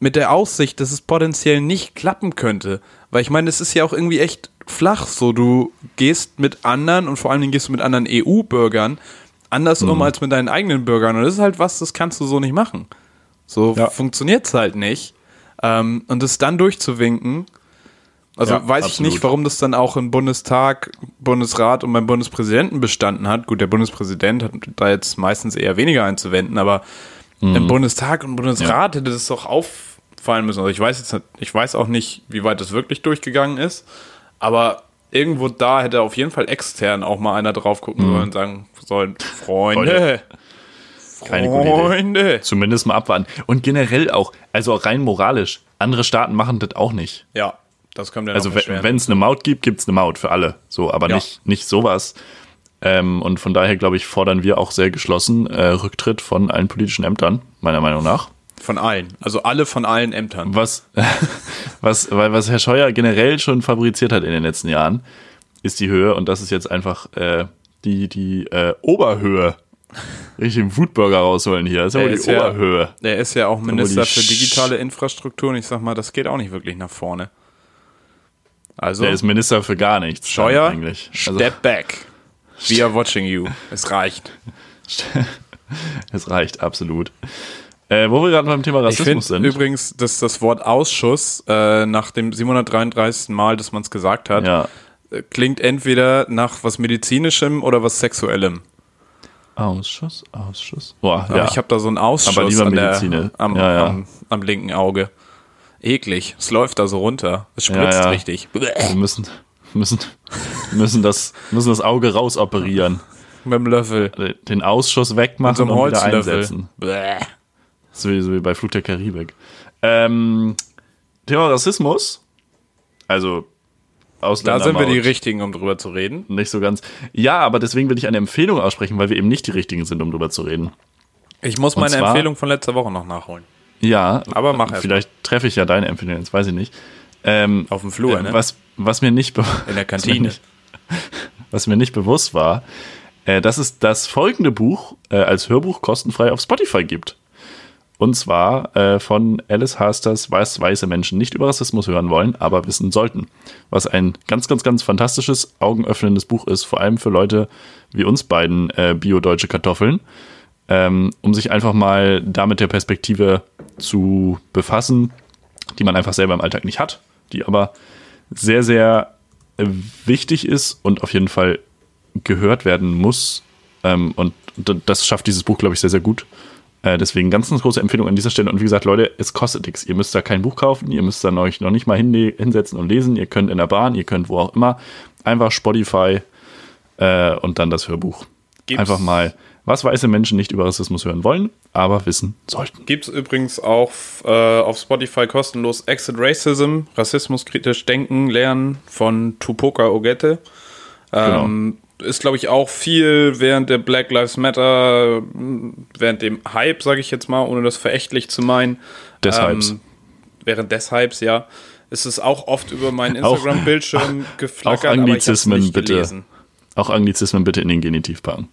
mit der Aussicht, dass es potenziell nicht klappen könnte. Weil ich meine, es ist ja auch irgendwie echt flach, so du gehst mit anderen und vor allen Dingen gehst du mit anderen EU-Bürgern anders Mhm. um als mit deinen eigenen Bürgern. Und das ist halt was, das kannst du so nicht machen. So Ja. funktioniert's halt nicht. Ähm, und das dann durchzuwinken, also Ja, weiß ich absolut. nicht, warum das dann auch im Bundestag, Bundesrat und beim Bundespräsidenten bestanden hat. Gut, der Bundespräsident hat da jetzt meistens eher weniger einzuwenden, aber Mhm. im Bundestag und Bundesrat hätte das doch auffallen müssen. Also ich weiß jetzt, nicht- ich weiß auch nicht, wie weit das wirklich durchgegangen ist, aber irgendwo da hätte auf jeden Fall extern auch mal einer drauf gucken sollen und sagen sollen, Freunde, Freunde. Keine gute Idee. Freunde. Zumindest mal abwarten. Und generell auch, also rein moralisch, andere Staaten machen das auch nicht. Ja, das kommt ja Also wenn es eine Maut gibt, gibt es eine Maut für alle. So, aber Ja. nicht, nicht sowas. Ähm, und von daher, glaube ich, fordern wir auch sehr geschlossen äh, Rücktritt von allen politischen Ämtern, meiner Meinung nach. Von allen. Also alle von allen Ämtern. Was, was, weil was Herr Scheuer generell schon fabriziert hat in den letzten Jahren, ist die Höhe und das ist jetzt einfach äh, die, die äh, Oberhöhe. Richtig den Wutburger rausholen hier. Das ist ja wohl die ist ja- Oberhöhe. Er ist ja auch Minister für digitale Infrastruktur und ich sag mal, das geht auch nicht wirklich nach vorne. Also, Der ist Minister für gar nichts. Scheuer, eigentlich. Also, step back. We are watching you. Es reicht. Es reicht absolut. Äh, wo wir gerade beim Thema Ich Rassismus finde sind. übrigens, dass das Wort Ausschuss äh, nach dem 733. Mal, dass man es gesagt hat, Ja. äh, klingt entweder nach was Medizinischem oder was Sexuellem. Ausschuss, Ausschuss. Boah, Aber ja. ich habe da so einen Ausschuss Aber lieber an der, Mediziner. am, Ja, ja. Am, am linken Auge. Eklig. Es läuft da so runter. Es spritzt Ja, richtig. wir müssen, müssen, müssen, das, müssen das Auge rausoperieren. Mit dem Löffel. Den Ausschuss wegmachen So ein und wieder einsetzen. Bäh. So wie, so wie bei Flug der Karibik. Ähm, Thema Rassismus. Also Da Ausländer. sind wir die Richtigen, um drüber zu reden. Nicht so ganz. Ja, aber deswegen will ich eine Empfehlung aussprechen, weil wir eben nicht die Richtigen sind, um drüber zu reden. Ich muss meine zwar- Empfehlung von letzter Woche noch nachholen. Ja, Aber mach erst Vielleicht treffe ich ja deine Empfehlung, jetzt weiß ich nicht. Ähm, Auf dem Flur, äh, ne? was, was mir nicht In der was mir Kantine. nicht, was mir nicht bewusst war, äh, dass es das folgende Buch äh, als Hörbuch kostenfrei auf Spotify gibt. Und zwar äh, von Alice Hasters, was weiße Menschen nicht über Rassismus hören wollen, aber wissen sollten. Was ein ganz, ganz, ganz fantastisches, augenöffnendes Buch ist, vor allem für Leute wie uns beiden äh, bio-deutsche Kartoffeln, ähm, um sich einfach mal damit der Perspektive zu befassen, die man einfach selber im Alltag nicht hat, die aber sehr, sehr wichtig ist und auf jeden Fall gehört werden muss. Ähm, und das schafft dieses Buch, glaube ich, sehr, sehr gut. Äh, deswegen ganz, ganz große Empfehlung an dieser Stelle. Und wie gesagt, Leute, es kostet nichts. Ihr müsst da kein Buch kaufen, ihr müsst dann euch noch nicht mal hinsetzen und lesen. Ihr könnt in der Bahn, ihr könnt wo auch immer. Einfach Spotify äh, und dann das Hörbuch. Gibt's- Einfach mal, was weiße Menschen nicht über Rassismus hören wollen, aber wissen sollten. Gibt es übrigens auch äh, auf Spotify kostenlos Exit Racism, Rassismus kritisch denken, lernen von Tupoka Ogette. Ähm, Ist, glaube ich, auch viel während der Black Lives Matter, während dem Hype, sage ich jetzt mal, ohne das verächtlich zu meinen. Deshalb. Ähm, während des Hypes, ja. Ist es auch oft über meinen Instagram-Bildschirm geflackert, auch aber ich hab's Anglizismen, nicht bitte. gelesen. Auch Anglizismen bitte in den Genitiv packen.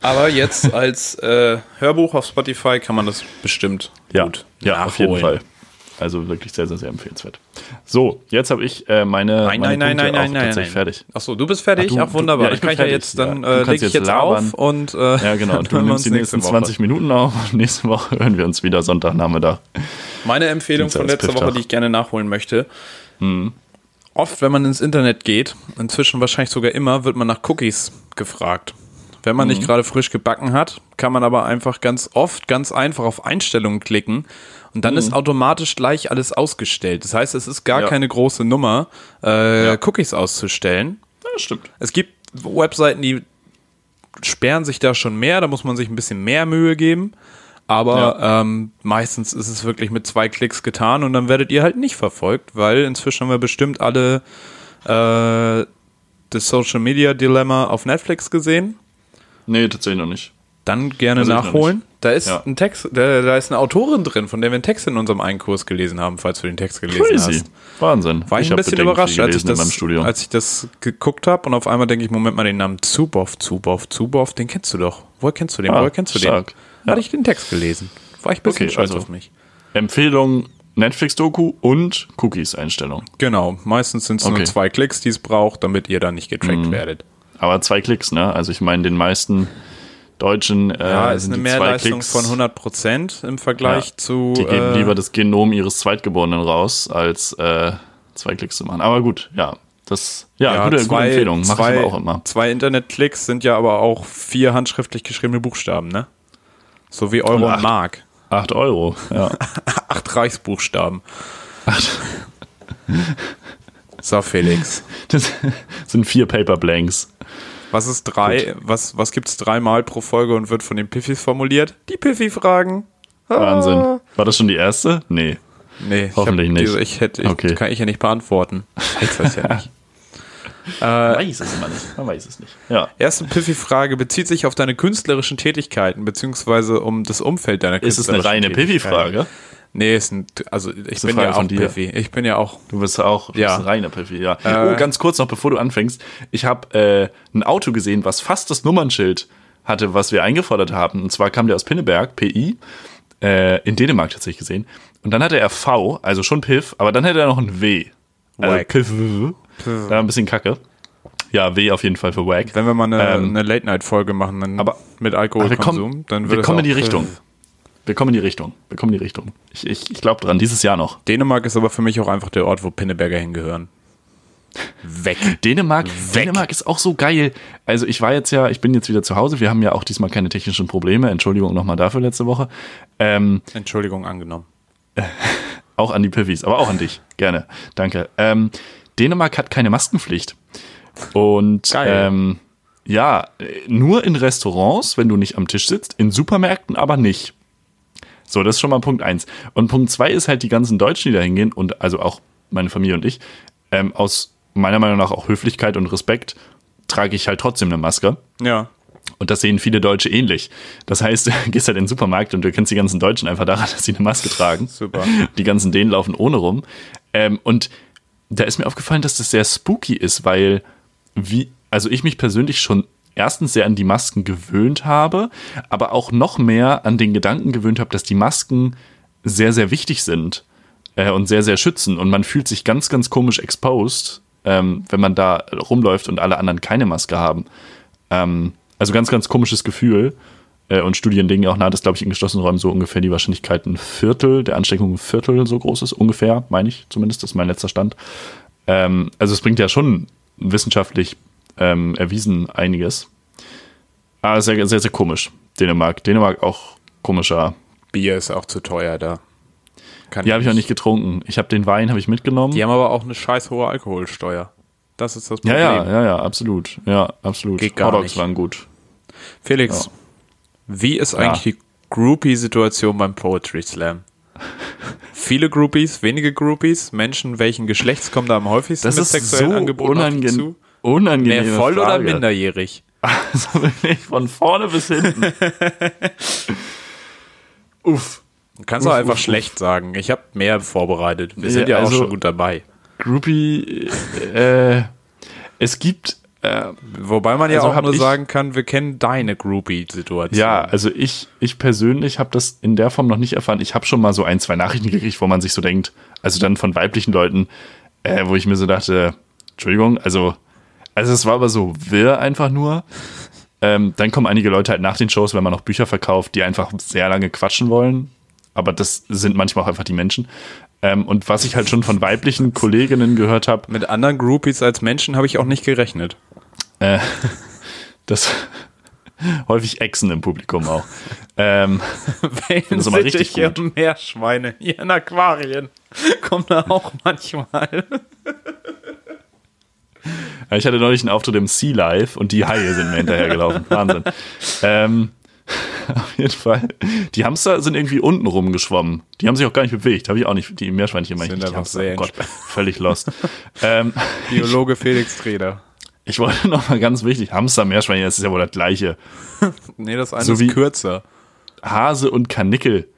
Aber jetzt als äh, Hörbuch auf Spotify kann man das bestimmt Ja, gut ja auf jeden nachholen. Fall. Also wirklich sehr, sehr, sehr empfehlenswert. So, jetzt habe ich äh, meine, Nein, meine nein, nein, Punkte nein, nein, nein. tatsächlich nein. fertig. Achso, du bist fertig? Ach, Ach, du- wunderbar. du- ja, ich kann ja jetzt, dann ja. Äh, lege ich jetzt labern. auf und äh, Ja, genau. Und du nimmst die nächsten nächste Woche. 20 Minuten auf und nächste Woche hören wir uns wieder Sonntagnachmittag. Meine Empfehlung von letzter. Woche, die ich gerne nachholen möchte. Mhm. Oft, wenn man ins Internet geht, inzwischen wahrscheinlich sogar immer, wird man nach Cookies gefragt. Wenn man nicht Mhm. gerade frisch gebacken hat, kann man aber einfach ganz oft ganz einfach auf Einstellungen klicken und dann ist automatisch gleich alles ausgestellt. Das heißt, es ist gar Mhm. Ja. keine große Nummer, äh, Ja. Cookies auszustellen. Ja, das stimmt. Es gibt Webseiten, die sperren sich da schon mehr, da muss man sich ein bisschen mehr Mühe geben. Aber ähm, meistens ist es wirklich mit zwei Klicks getan und dann werdet ihr halt nicht verfolgt, weil inzwischen haben wir bestimmt alle äh, das Social Media Dilemma auf Netflix gesehen. Nee, tatsächlich noch nicht. Dann gerne Also nachholen. Da ist Ja. ein Text, da, da ist eine Autorin drin, von der wir einen Text in unserem einen Kurs gelesen haben, falls du den Text gelesen Crazy. hast. Wahnsinn. War ich, ein bisschen überrascht, als ich, das, als ich das geguckt habe und auf einmal denke ich, Moment mal, den Namen Zuboff, Zuboff, Zuboff, den kennst du doch. Woher kennst du den? Ah, Woher kennst du stark. den? Ja. Hatte ich den Text gelesen. War ich ein bisschen Okay, stolz also. auf mich. Empfehlung Netflix-Doku und Cookies-Einstellung. Genau, meistens sind es Okay. nur zwei Klicks, die es braucht, damit ihr da nicht getrackt werdet. Aber zwei Klicks, ne? Also ich meine, den meisten Deutschen äh, Ja, ist sind eine die zwei Mehrleistung Klicks, von 100% im Vergleich Ja, zu... Die geben äh, lieber das Genom ihres Zweitgeborenen raus, als äh, zwei Klicks zu machen. Aber gut, ja. Das, ja, gute, gute Empfehlung. Mache ich zwei, aber auch immer. Zwei Internetklicks sind ja aber auch vier handschriftlich geschriebene Buchstaben, ne? So wie Euro Und und acht. Mark. Acht Euro, ja. Acht Reichsbuchstaben. So, Felix. Das sind vier Paper Blanks. Was ist drei, was, was gibt's dreimal pro Folge und wird von den Piffis formuliert? Die Piffi-Fragen. Ah. Wahnsinn. War das schon die erste? Nee. Nee, ich Hoffentlich hab nicht. Ich hätte, ich, Okay. kann ich ja nicht beantworten. Ich weiß ja nicht. Man weiß es immer nicht. Man weiß es nicht. Ja. Erste Piffy-Frage bezieht sich auf deine künstlerischen Tätigkeiten, beziehungsweise um das Umfeld deiner Ist es eine künstlerischen reine. Piffy-Frage? Nee, ist ein, also ich bin Frage ja auch. Piffy. Ich bin ja auch. Du bist auch du Ja. bist reiner Piffy, ja. Äh. oh, ganz kurz noch, bevor du anfängst. Ich habe äh, ein Auto gesehen, was fast das Nummernschild hatte, was wir eingefordert haben. Und zwar kam der aus Pinneberg, PI, äh, in Dänemark tatsächlich gesehen. Und dann hatte er V, also schon Piff, aber dann hätte er noch ein W. Also Wack. Piff. Da ein bisschen kacke. Ja, W auf jeden Fall für Wack. Wenn wir mal eine, Ähm, eine Late-Night-Folge machen, dann aber- mit Aber wir Alkoholkonsum, kommen, dann wird wir kommen in die Richtung. äh, Wir kommen in die Richtung. Wir kommen in die Richtung. Ich, ich, ich glaube dran, dieses Jahr noch. Dänemark ist aber für mich auch einfach der Ort, wo Pinneberger hingehören. Weg. Dänemark, Dänemark ist auch so geil. Also ich war jetzt ja, ich bin jetzt wieder zu Hause. Wir haben ja auch diesmal keine technischen Probleme. Entschuldigung nochmal dafür letzte Woche. Ähm, Entschuldigung angenommen. auch an die Piffis, aber auch an dich. Gerne. Danke. Ähm, Dänemark hat keine Maskenpflicht. Und Geil. ähm, ja, nur in Restaurants, wenn du nicht am Tisch sitzt, in Supermärkten aber nicht. So, das ist schon mal Punkt eins. Und Punkt zwei ist halt die ganzen Deutschen, die da hingehen und also auch meine Familie und ich, ähm, aus meiner Meinung nach auch Höflichkeit und Respekt trage ich halt trotzdem eine Maske. Ja. Und das sehen viele Deutsche ähnlich. Das heißt, du gehst halt in den Supermarkt und du kennst die ganzen Deutschen einfach daran, dass sie eine Maske tragen. Super. Die ganzen Dänen laufen ohne rum. Ähm, und da ist mir aufgefallen, dass das sehr spooky ist, weil wie, also ich mich persönlich schon erstens sehr an die Masken gewöhnt habe, aber auch noch mehr an den Gedanken gewöhnt habe, dass die Masken sehr, sehr wichtig sind äh, und sehr, sehr schützen. Und man fühlt sich ganz, ganz komisch exposed, ähm, wenn man da rumläuft und alle anderen keine Maske haben. Ähm, also ganz, ganz komisches Gefühl. Äh, und Studien legen ja auch nahe, dass, glaube ich, in geschlossenen Räumen so ungefähr die Wahrscheinlichkeit ein Viertel der Ansteckung ein Viertel so groß ist. Ungefähr, meine ich zumindest. Das ist mein letzter Stand. Ähm, also es bringt ja schon wissenschaftlich ähm, erwiesen einiges. Aber sehr, sehr, sehr komisch. Dänemark. Dänemark auch komischer. Bier ist auch zu teuer da. Kann Die habe ich auch nicht getrunken. Ich habe den Wein habe ich mitgenommen. Die haben aber auch eine scheiß hohe Alkoholsteuer. Das ist das ja, Problem. ja, ja, ja, absolut. Ja, absolut. Geht gar Hotdogs nicht. waren gut. Felix, Ja. wie ist eigentlich die Groupie-Situation beim Poetry Slam? Viele Groupies, wenige Groupies, Menschen welchen Geschlechts kommen da am häufigsten Das mit ist sexuellen so Angeboten auf dich unangen zu? unangenehm. Mehr voll oder minderjährig? Also wirklich von vorne bis hinten. Uff. Du kannst auch Uff, einfach uff, schlecht sagen. Ich habe mehr vorbereitet. Wir sind Ja, ja auch also- schon gut dabei. Groupie, äh, es gibt, äh, Wobei man ja Also auch nur ich- sagen kann, wir kennen deine Groupie-Situation. ja, also ich, ich persönlich habe das in der Form noch nicht erfahren. Ich habe schon mal so ein, zwei Nachrichten gekriegt, wo man sich so denkt, also dann von weiblichen Leuten, äh, wo ich mir so dachte, Entschuldigung, also, also es war aber so wirr einfach nur. Ähm, dann kommen einige Leute halt nach den Shows, wenn man noch Bücher verkauft, die einfach sehr lange quatschen wollen. Aber das sind manchmal auch einfach die Menschen. Ähm, und was ich halt schon von weiblichen Kolleginnen gehört habe, Mit anderen Groupies als Menschen habe ich auch nicht gerechnet. Äh, das häufig Echsen im Publikum auch. Ähm, aber richtig gut. und Meerschweine hier in Aquarien kommen da auch manchmal. Ich hatte neulich einen Auftritt im Sea Life und die Haie sind mir hinterhergelaufen. Wahnsinn. Ähm, auf jeden Fall. Die Hamster sind irgendwie unten rumgeschwommen. Die haben sich auch gar nicht bewegt. Habe ich auch nicht. Die Meerschweinchen meine ich Sind nicht. Die einfach sehr oh Gott, völlig lost. ähm, Biologe Felix Treder. ich wollte noch mal ganz wichtig: Hamster, Meerschweinchen, das ist ja wohl das Gleiche. Nee, das eine So ist kürzer. Hase und Kanickel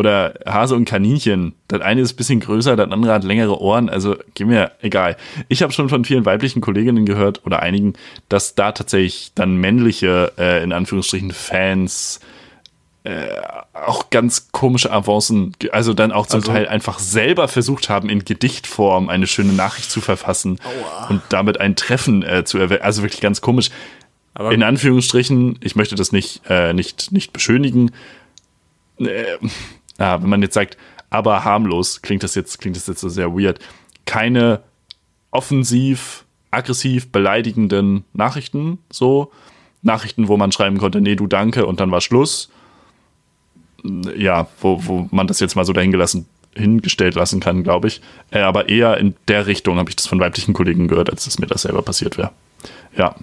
oder Hase und Kaninchen. Das eine ist ein bisschen größer, das andere hat längere Ohren. Also geh mir egal. Ich habe schon von vielen weiblichen Kolleginnen gehört oder einigen, dass da tatsächlich dann männliche, äh, in Anführungsstrichen, Fans äh, auch ganz komische Avancen, also dann auch zum Also- Teil einfach selber versucht haben, in Gedichtform eine schöne Nachricht zu verfassen und damit ein Treffen äh, zu erwähnen. Also wirklich ganz komisch. Aber In Anführungsstrichen, ich möchte das nicht, äh, nicht, nicht beschönigen. Wenn man jetzt sagt, aber harmlos, klingt das jetzt, klingt das jetzt so sehr weird. Keine offensiv, aggressiv beleidigenden Nachrichten, so. Nachrichten, wo man schreiben konnte, nee, du danke und dann war Schluss. Ja, wo, wo man das jetzt mal so dahingelassen, hingestellt lassen kann, glaube ich. Äh, aber eher in der Richtung habe ich das von weiblichen Kollegen gehört, als dass mir das selber passiert wäre. Ja,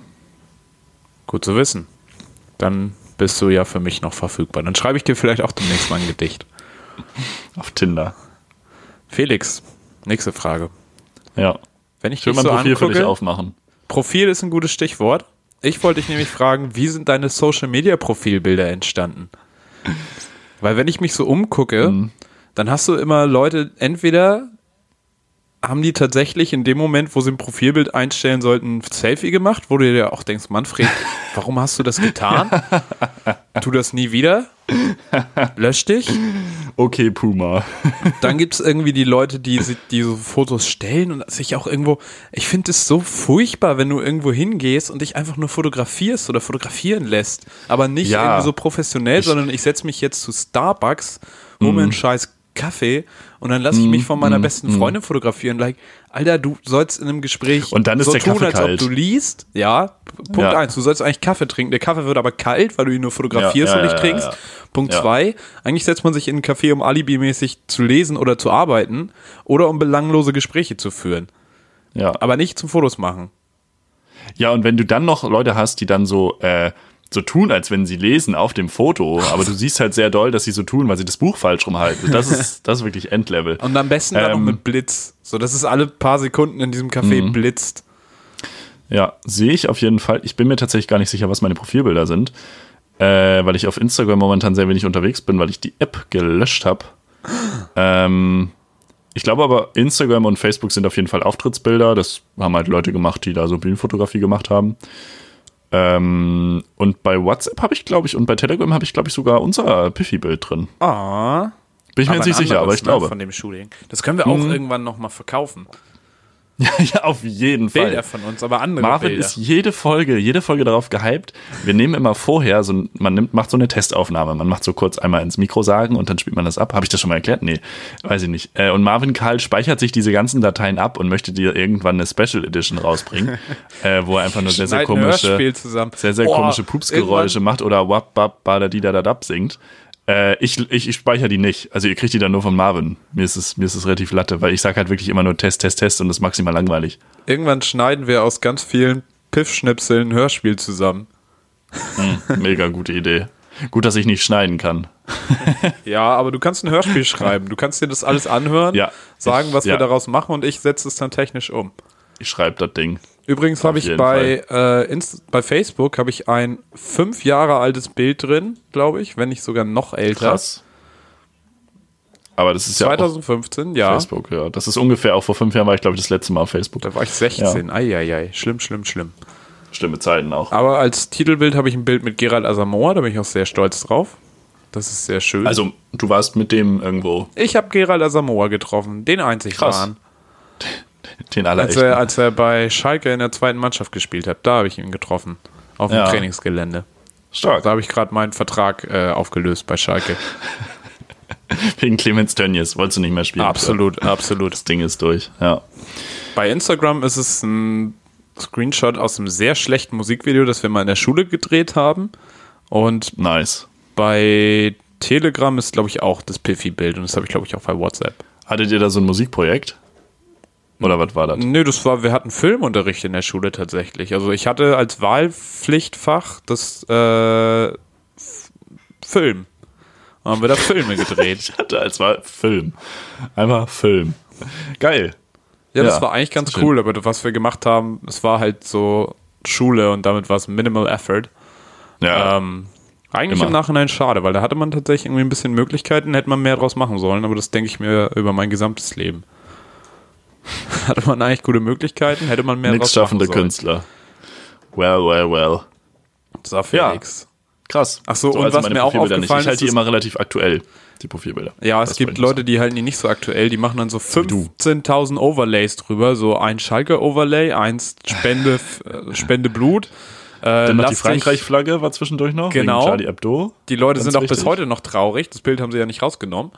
gut zu wissen. Dann bist du ja für mich noch verfügbar. Dann schreibe ich dir vielleicht auch demnächst mal ein Gedicht. auf Tinder. Felix, nächste Frage. Ja. Wenn ich will dich mein so Profil für dich angucke, aufmachen. Profil ist ein gutes Stichwort. Ich wollte dich nämlich fragen, wie sind deine Social Media Profilbilder entstanden? Weil wenn ich mich so umgucke, Mhm. dann hast du immer Leute, entweder haben die tatsächlich in dem Moment, wo sie ein Profilbild einstellen sollten, ein Selfie gemacht, wo du dir auch denkst, Manfred, warum hast du das getan? Tu das nie wieder. Lösch dich. Okay, Puma. Dann gibt es irgendwie die Leute, die, si- die so Fotos stellen und sich auch irgendwo. Ich finde es so furchtbar, wenn du irgendwo hingehst und dich einfach nur fotografierst oder fotografieren lässt. Aber nicht Ja. irgendwie so professionell, sondern ich setze mich jetzt zu Starbucks, hol Mhm. mir einen scheiß Kaffee und dann lasse ich mich von meiner besten Freundin fotografieren. Like, Alter, du sollst in einem Gespräch Und dann ist so der tun, Kaffee als kalt. ob du liest. Ja, Punkt Ja. eins. Du sollst eigentlich Kaffee trinken. Der Kaffee wird aber kalt, weil du ihn nur fotografierst Ja, ja, und nicht trinkst. Punkt zwei. Eigentlich setzt man sich in einen Café, um alibimäßig zu lesen oder zu arbeiten oder um belanglose Gespräche zu führen. Ja. Aber nicht zum Fotos machen. Ja, und wenn du dann noch Leute hast, die dann so, äh, so tun, als wenn sie lesen auf dem Foto, aber du siehst halt sehr doll, dass sie so tun, weil sie das Buch falsch rumhalten. Das ist, das ist wirklich Endlevel. Und am besten dann noch Ähm. mit Blitz. So dass es alle paar Sekunden in diesem Café Mhm. blitzt. Ja, sehe ich auf jeden Fall. Ich bin mir tatsächlich gar nicht sicher, was meine Profilbilder sind, äh, weil ich auf Instagram momentan sehr wenig unterwegs bin, weil ich die App gelöscht habe. ähm, ich glaube aber, Instagram und Facebook sind auf jeden Fall Auftrittsbilder. Das haben halt Leute gemacht, die da so Bühnenfotografie gemacht haben. Ähm, und bei WhatsApp habe ich, glaube ich, und bei Telegram habe ich, glaube ich, sogar unser Piffy-Bild drin. Ah. Bin ich mir jetzt nicht sicher, aber ich glaube. Ne, von dem Shooting. Das können wir auch Mhm. irgendwann nochmal verkaufen. ja, auf jeden Fall. Bilder von uns, aber andere Marvin Bilder. ist jede Folge, jede Folge darauf gehypt. Wir nehmen immer vorher so, man nimmt, macht so eine Testaufnahme. Man macht so kurz einmal ins Mikro sagen und dann spielt man das ab. Habe ich das schon mal erklärt? Nee, weiß ich nicht. Äh, Und Marvin Karl speichert sich diese ganzen Dateien ab und möchte dir irgendwann eine Special Edition rausbringen, äh, wo er einfach nur sehr, sehr komische, sehr, sehr komische Pupsgeräusche macht oder wap, bap, badadidadadab singt. Äh, ich, ich, ich speichere die nicht. Also ihr kriegt die dann nur von Marvin. Mir ist es, mir ist es relativ latte, weil ich sage halt wirklich immer nur Test, Test, Test und das ist maximal langweilig. Irgendwann schneiden wir aus ganz vielen Piffschnipseln ein Hörspiel zusammen. Mega gute Idee. Gut, dass ich nicht schneiden kann. Ja, aber du kannst ein Hörspiel schreiben. Du kannst dir das alles anhören, Ja. sagen, was Ich- wir ja. daraus machen und ich setze es dann technisch um. Ich schreibe das Ding. Übrigens habe ich bei, äh, Inst bei Facebook habe ich ein fünf Jahre altes Bild drin, glaube ich, wenn nicht sogar noch älter. Krass. Aber das ist ja 2015, auch ja. Facebook, ja. Das ist ungefähr, auch vor fünf Jahren war ich, glaube ich, das letzte Mal auf Facebook. Da war ich 16. Eieiei. Schlimm, schlimm, schlimm. Schlimme Zeiten auch. Aber als Titelbild habe ich ein Bild mit Gerald Asamoah, da bin ich auch sehr stolz drauf. Das ist sehr schön. Also, du warst mit dem irgendwo, ich habe Gerald Asamoah getroffen, den einzig Krass. wahren. den Als er, als er bei Schalke in der zweiten Mannschaft gespielt hat, da habe ich ihn getroffen. Auf dem Ja. Trainingsgelände. Stark. Da habe ich gerade meinen Vertrag äh, aufgelöst bei Schalke. Wegen Clemens Tönnies. Wolltest du nicht mehr spielen? Absolut, absolut. Das Ding ist durch, ja. Bei Instagram ist es ein Screenshot aus einem sehr schlechten Musikvideo, das wir mal in der Schule gedreht haben. Und Nice. bei Telegram ist, glaube ich, auch das Piffy-Bild. Und das habe ich, glaube ich, auch bei WhatsApp. Hattet ihr da so ein Musikprojekt? Oder was war das? Nö, das war, wir hatten Filmunterricht in der Schule tatsächlich. Also ich hatte als Wahlpflichtfach das äh, Film. Da haben wir da Filme gedreht. Ich hatte als war Film. Einmal Film. Geil. Ja, das Ja, war eigentlich ganz cool, aber was wir gemacht haben, es war halt so Schule und damit war es Minimal Effort. Ja. Ähm, eigentlich Immer. im Nachhinein schade, weil da hatte man tatsächlich irgendwie ein bisschen Möglichkeiten, hätte man mehr draus machen sollen, aber das denke ich mir über mein gesamtes Leben. hatte man eigentlich gute Möglichkeiten, hätte man mehr Nix machen schaffende. Künstler. Well, well, well. So, Felix. Krass. Ach so, und also was mir auch Profilbilder nicht. aufgefallen Ich halte die immer relativ aktuell, die Profilbilder. Ja, es Das gibt Leute, die halten die nicht so aktuell, die machen dann so wie du. 15.000 Overlays drüber, so ein Schalke-Overlay, eins Spende, äh, Spende Blut. Äh, Dann noch die Frankreich-Flagge war zwischendurch noch. Genau. Charlie Hebdo. Die Leute Ganz sind auch bis wichtig. heute noch traurig, das Bild haben sie ja nicht rausgenommen.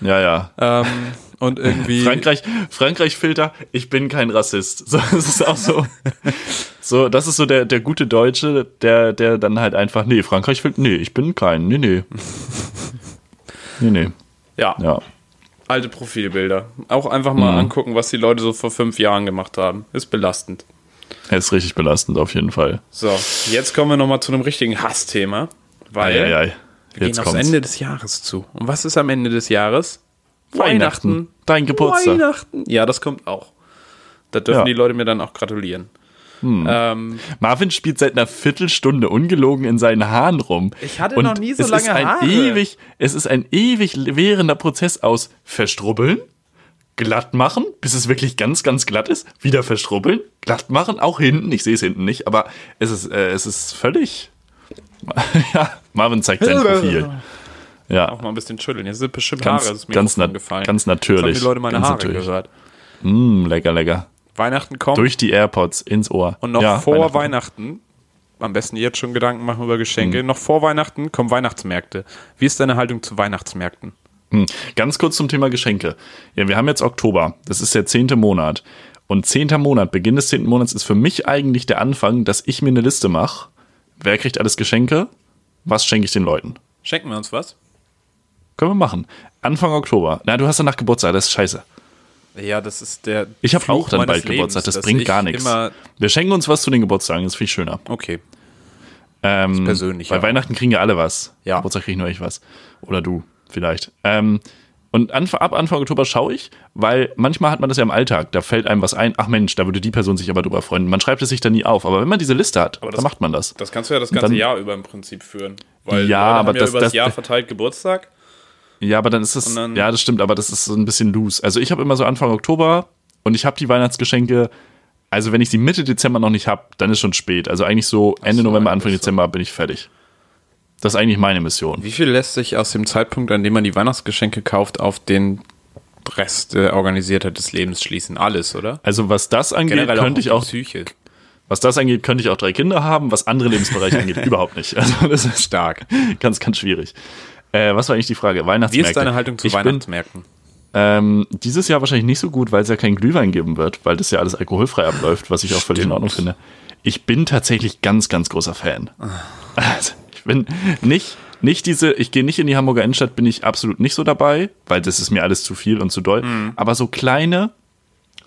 Ja, ja. Ähm, und irgendwie. Frankreich, Frankreich-Filter, ich bin kein Rassist. So, das ist auch so. so, das ist so der, der gute Deutsche, der, der dann halt einfach, nee, Frankreich-Filter, nee, ich bin kein, nee, nee. Nee, nee. ja, Ja. alte Profilbilder. Auch einfach mal Mhm. angucken, was die Leute so vor fünf Jahren gemacht haben. Ist belastend. Ist richtig belastend auf jeden Fall. So, jetzt kommen wir nochmal zu einem richtigen Hassthema. Weil Eieiei. wir gehen aufs. Ende des Jahres zu. Und was ist am Ende des Jahres? Weihnachten. Dein Geburtstag. Weihnachten. Ja, das kommt auch. Da dürfen Ja. die Leute mir dann auch gratulieren. Ähm, Marvin spielt seit einer Viertelstunde ungelogen in seinen Haaren rum. Ich hatte Und noch nie so es lange ist ein Haare. Ewig, es ist ein ewig währender Prozess aus verstrubbeln, glatt machen, bis es wirklich ganz, ganz glatt ist, wieder verstrubbeln, glatt machen, auch hinten. Ich sehe es hinten nicht, aber es ist, äh, es ist völlig. ja, Marvin zeigt sein Profil. Ja. Auch mal ein bisschen schütteln. Jetzt sind bestimmt Ganz, Haare das ganz, Mikrofon na gefallen. ganz Jetzt haben natürlich. die Leute meine ganz Haare natürlich. gehört. Mm, lecker, lecker. Weihnachten kommt Durch die AirPods ins Ohr. und noch Ja, vor Weihnachten, am besten jetzt schon Gedanken machen über Geschenke, Mhm. noch vor Weihnachten kommen Weihnachtsmärkte. Wie ist deine Haltung zu Weihnachtsmärkten? Hm. Ganz kurz zum Thema Geschenke. Ja, wir haben jetzt Oktober. Das ist der zehnte Monat. Und zehnter Monat, Beginn des zehnten Monats, ist für mich eigentlich der Anfang, dass ich mir eine Liste mache. Wer kriegt alles Geschenke? Was schenke ich den Leuten? Schenken wir uns was? Können wir machen. Anfang Oktober. Na, du hast danach Geburtstag, das ist scheiße. Ja, das ist der. Ich habe auch dann bald Geburtstag, das bringt gar nichts. Wir schenken uns was zu den Geburtstagen, das finde ich schöner. okay. Ähm, persönlich, Bei ja. Weihnachten kriegen ja alle was. Ja. Geburtstag kriege nur ich was. Oder du, vielleicht. Ähm, und ab Anfang Oktober schaue ich, weil manchmal hat man das ja im Alltag. Da fällt einem was ein. Ach Mensch, da würde die Person sich aber drüber freuen. Man schreibt es sich dann nie auf. Aber wenn man diese Liste hat, das- dann macht man das. Das kannst du ja das ganze dann- Jahr über im Prinzip führen. Ja, Leute aber haben das- über das- Jahr verteilt Geburtstag. Ja, aber dann ist es. ja, das stimmt, aber das ist so ein bisschen loose. Also ich habe immer so Anfang Oktober und ich habe die Weihnachtsgeschenke. Also wenn ich sie Mitte Dezember noch nicht habe, dann ist schon spät. Also eigentlich so Ende so, November, Anfang. Dezember bin ich fertig. Das ist eigentlich meine Mission. Wie viel lässt sich aus dem Zeitpunkt, an dem man die Weihnachtsgeschenke kauft, auf den Rest der Organisiertheit des Lebens schließen? Alles, oder? Also was das angeht, könnte ich auf auch Psyche. Was das angeht, könnte ich auch drei Kinder haben. Was andere Lebensbereiche angeht, überhaupt nicht. Also das ist Stark. ganz, ganz schwierig. Äh, was war eigentlich die Frage? Wie Weihnachtsmärkte. ist deine Haltung zu ich bin, Weihnachtsmärkten? ähm, Dieses Jahr wahrscheinlich nicht so gut, weil es ja keinen Glühwein geben wird, weil das ja alles alkoholfrei abläuft, was ich auch völlig in. Ordnung finde. Ich bin tatsächlich ganz, ganz großer Fan. Ah. Also, ich bin nicht, nicht diese, ich gehe nicht in die Hamburger Innenstadt, bin ich absolut nicht so dabei, weil das ist mir alles zu viel und zu doll. Mhm. Aber so kleine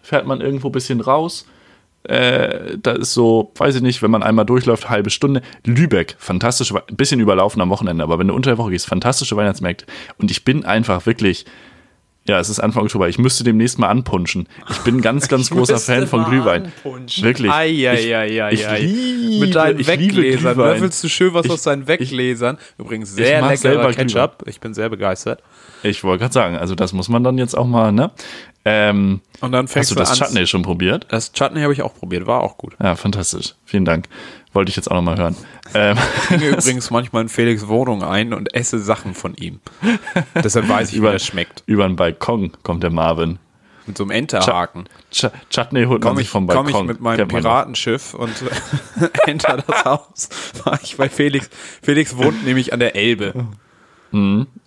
fährt man irgendwo ein bisschen raus, äh, da ist so, weiß ich nicht, wenn man einmal durchläuft, halbe Stunde. Lübeck, fantastische, ein bisschen überlaufen am Wochenende, aber wenn du unter der Woche gehst, fantastische Weihnachtsmärkte. Und ich bin einfach wirklich, ja, es ist Anfang Oktober, ich müsste demnächst mal anpunschen. Ich bin ein ganz, ganz großer Fan von Glühwein. anpunschen. Wirklich. Ei, ei, ich, ei, ei, ich ei. liebe, Mit deinen ich liebe Weggläsern. Glühwein. Würfelst du schön was Ich- aus deinen Weggläsern? Übrigens sehr leckerer selber Ketchup. Ich bin sehr begeistert. Ich wollte gerade sagen, also das muss man dann jetzt auch mal, ne? Ähm, Und dann hast fängst du du das an. Chutney schon probiert? Das Chutney habe ich auch probiert, war auch gut. Ja, fantastisch. Vielen Dank. Wollte ich jetzt auch noch mal hören. Ähm, Ich gehe übrigens manchmal in Felix Wohnung ein und esse Sachen von ihm. Deshalb weiß ich, wie über, das schmeckt. über den Balkon kommt der Marvin. Mit so einem Enterhaken. Ch Chutney holt man Komme sich ich, vom komm Balkon. ich mit meinem man. Piratenschiff und enter das Haus. War ich bei Felix. Felix wohnt nämlich an der Elbe.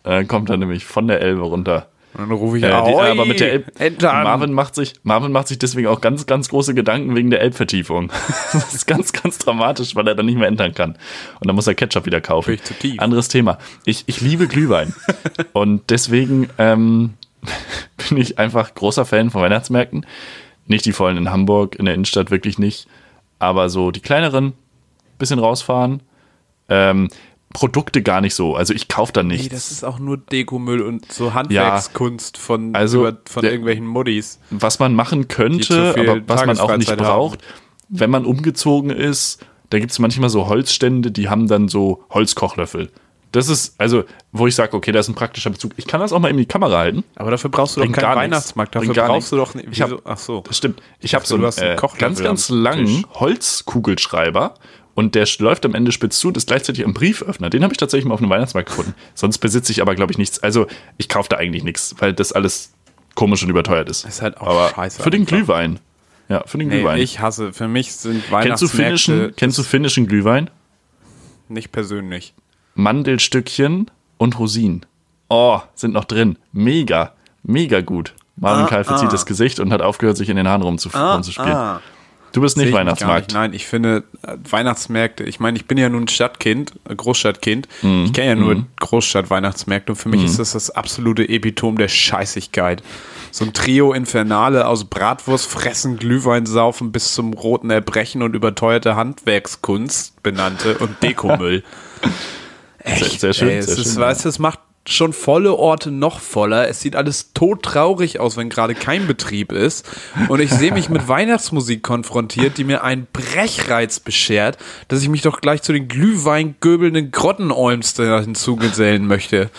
Äh, kommt er nämlich von der Elbe runter. Und dann rufe ich Äh, die, "Ahoi, aber mit der Elb Entern." Marvin macht sich Marvin macht sich deswegen auch ganz ganz große Gedanken wegen der Elbvertiefung. das ist ganz ganz dramatisch, weil er dann nicht mehr entern kann und dann muss er Ketchup wieder kaufen. Zu tief. Anderes Thema. Ich, ich liebe Glühwein und deswegen ähm, bin ich einfach großer Fan von Weihnachtsmärkten. Nicht die vollen in Hamburg in der Innenstadt wirklich nicht, aber so die kleineren, bisschen rausfahren. Ähm, Produkte gar nicht so. Also ich kaufe da nichts. Nee, das ist auch nur Dekomüll und so Handwerkskunst von, Also, über, von der- irgendwelchen Muddis. was man machen könnte, aber was man auch nicht braucht, wenn man umgezogen ist, da gibt es manchmal so Holzstände, die haben dann so Holzkochlöffel. Das ist, also, wo ich sage, okay, da ist ein praktischer Bezug. Ich kann das auch mal in die Kamera halten. Aber dafür brauchst du Bringt doch keinen. Weihnachtsmarkt. Dafür brauchst du doch nicht. Ach so. Das stimmt. Ich habe so einen, äh, ganz, ganz langen. Holzkugelschreiber und der läuft am Ende spitz zu und ist gleichzeitig ein Brieföffner. Den habe ich tatsächlich mal auf einem Weihnachtsmarkt gefunden. Sonst besitze ich aber, glaube ich, nichts. Also, ich kaufe da eigentlich nichts, weil das alles komisch und überteuert ist. Ist halt auch aber scheiße Für den einfach. Glühwein. Ja, für den Nee, Glühwein. ich hasse. Für mich sind Kennst du Weihnachtsmärkte finnischen, kennst du finnischen Glühwein? nicht persönlich. Mandelstückchen und Rosinen. Oh, sind noch drin. Mega, mega gut. Marvin Ah, Karl verzieht ah. das Gesicht und hat aufgehört, sich in den Haaren rumzuf- rumzuspielen. Du bist nicht Weihnachtsmarkt. Nicht. Nein, ich finde äh, Weihnachtsmärkte, ich meine, ich bin ja nun Stadtkind, äh, Großstadtkind. Mhm. Ich kenne ja nur Großstadt-Weihnachtsmärkte und für mich ist das das absolute Epitom der Scheißigkeit. So ein Trio Infernale aus Bratwurst, Fressen, Glühwein saufen bis zum roten Erbrechen und überteuerte Handwerkskunst benannte und Dekomüll. Sehr, sehr schön. Ey, es sehr ist, schön. weißt du, es macht schon volle Orte noch voller. Es sieht alles todtraurig aus, wenn gerade kein Betrieb ist. Und ich sehe mich mit Weihnachtsmusik konfrontiert, die mir einen Brechreiz beschert, dass ich mich doch gleich zu den glühweingöbelnden Grottenolms hinzugesellen möchte.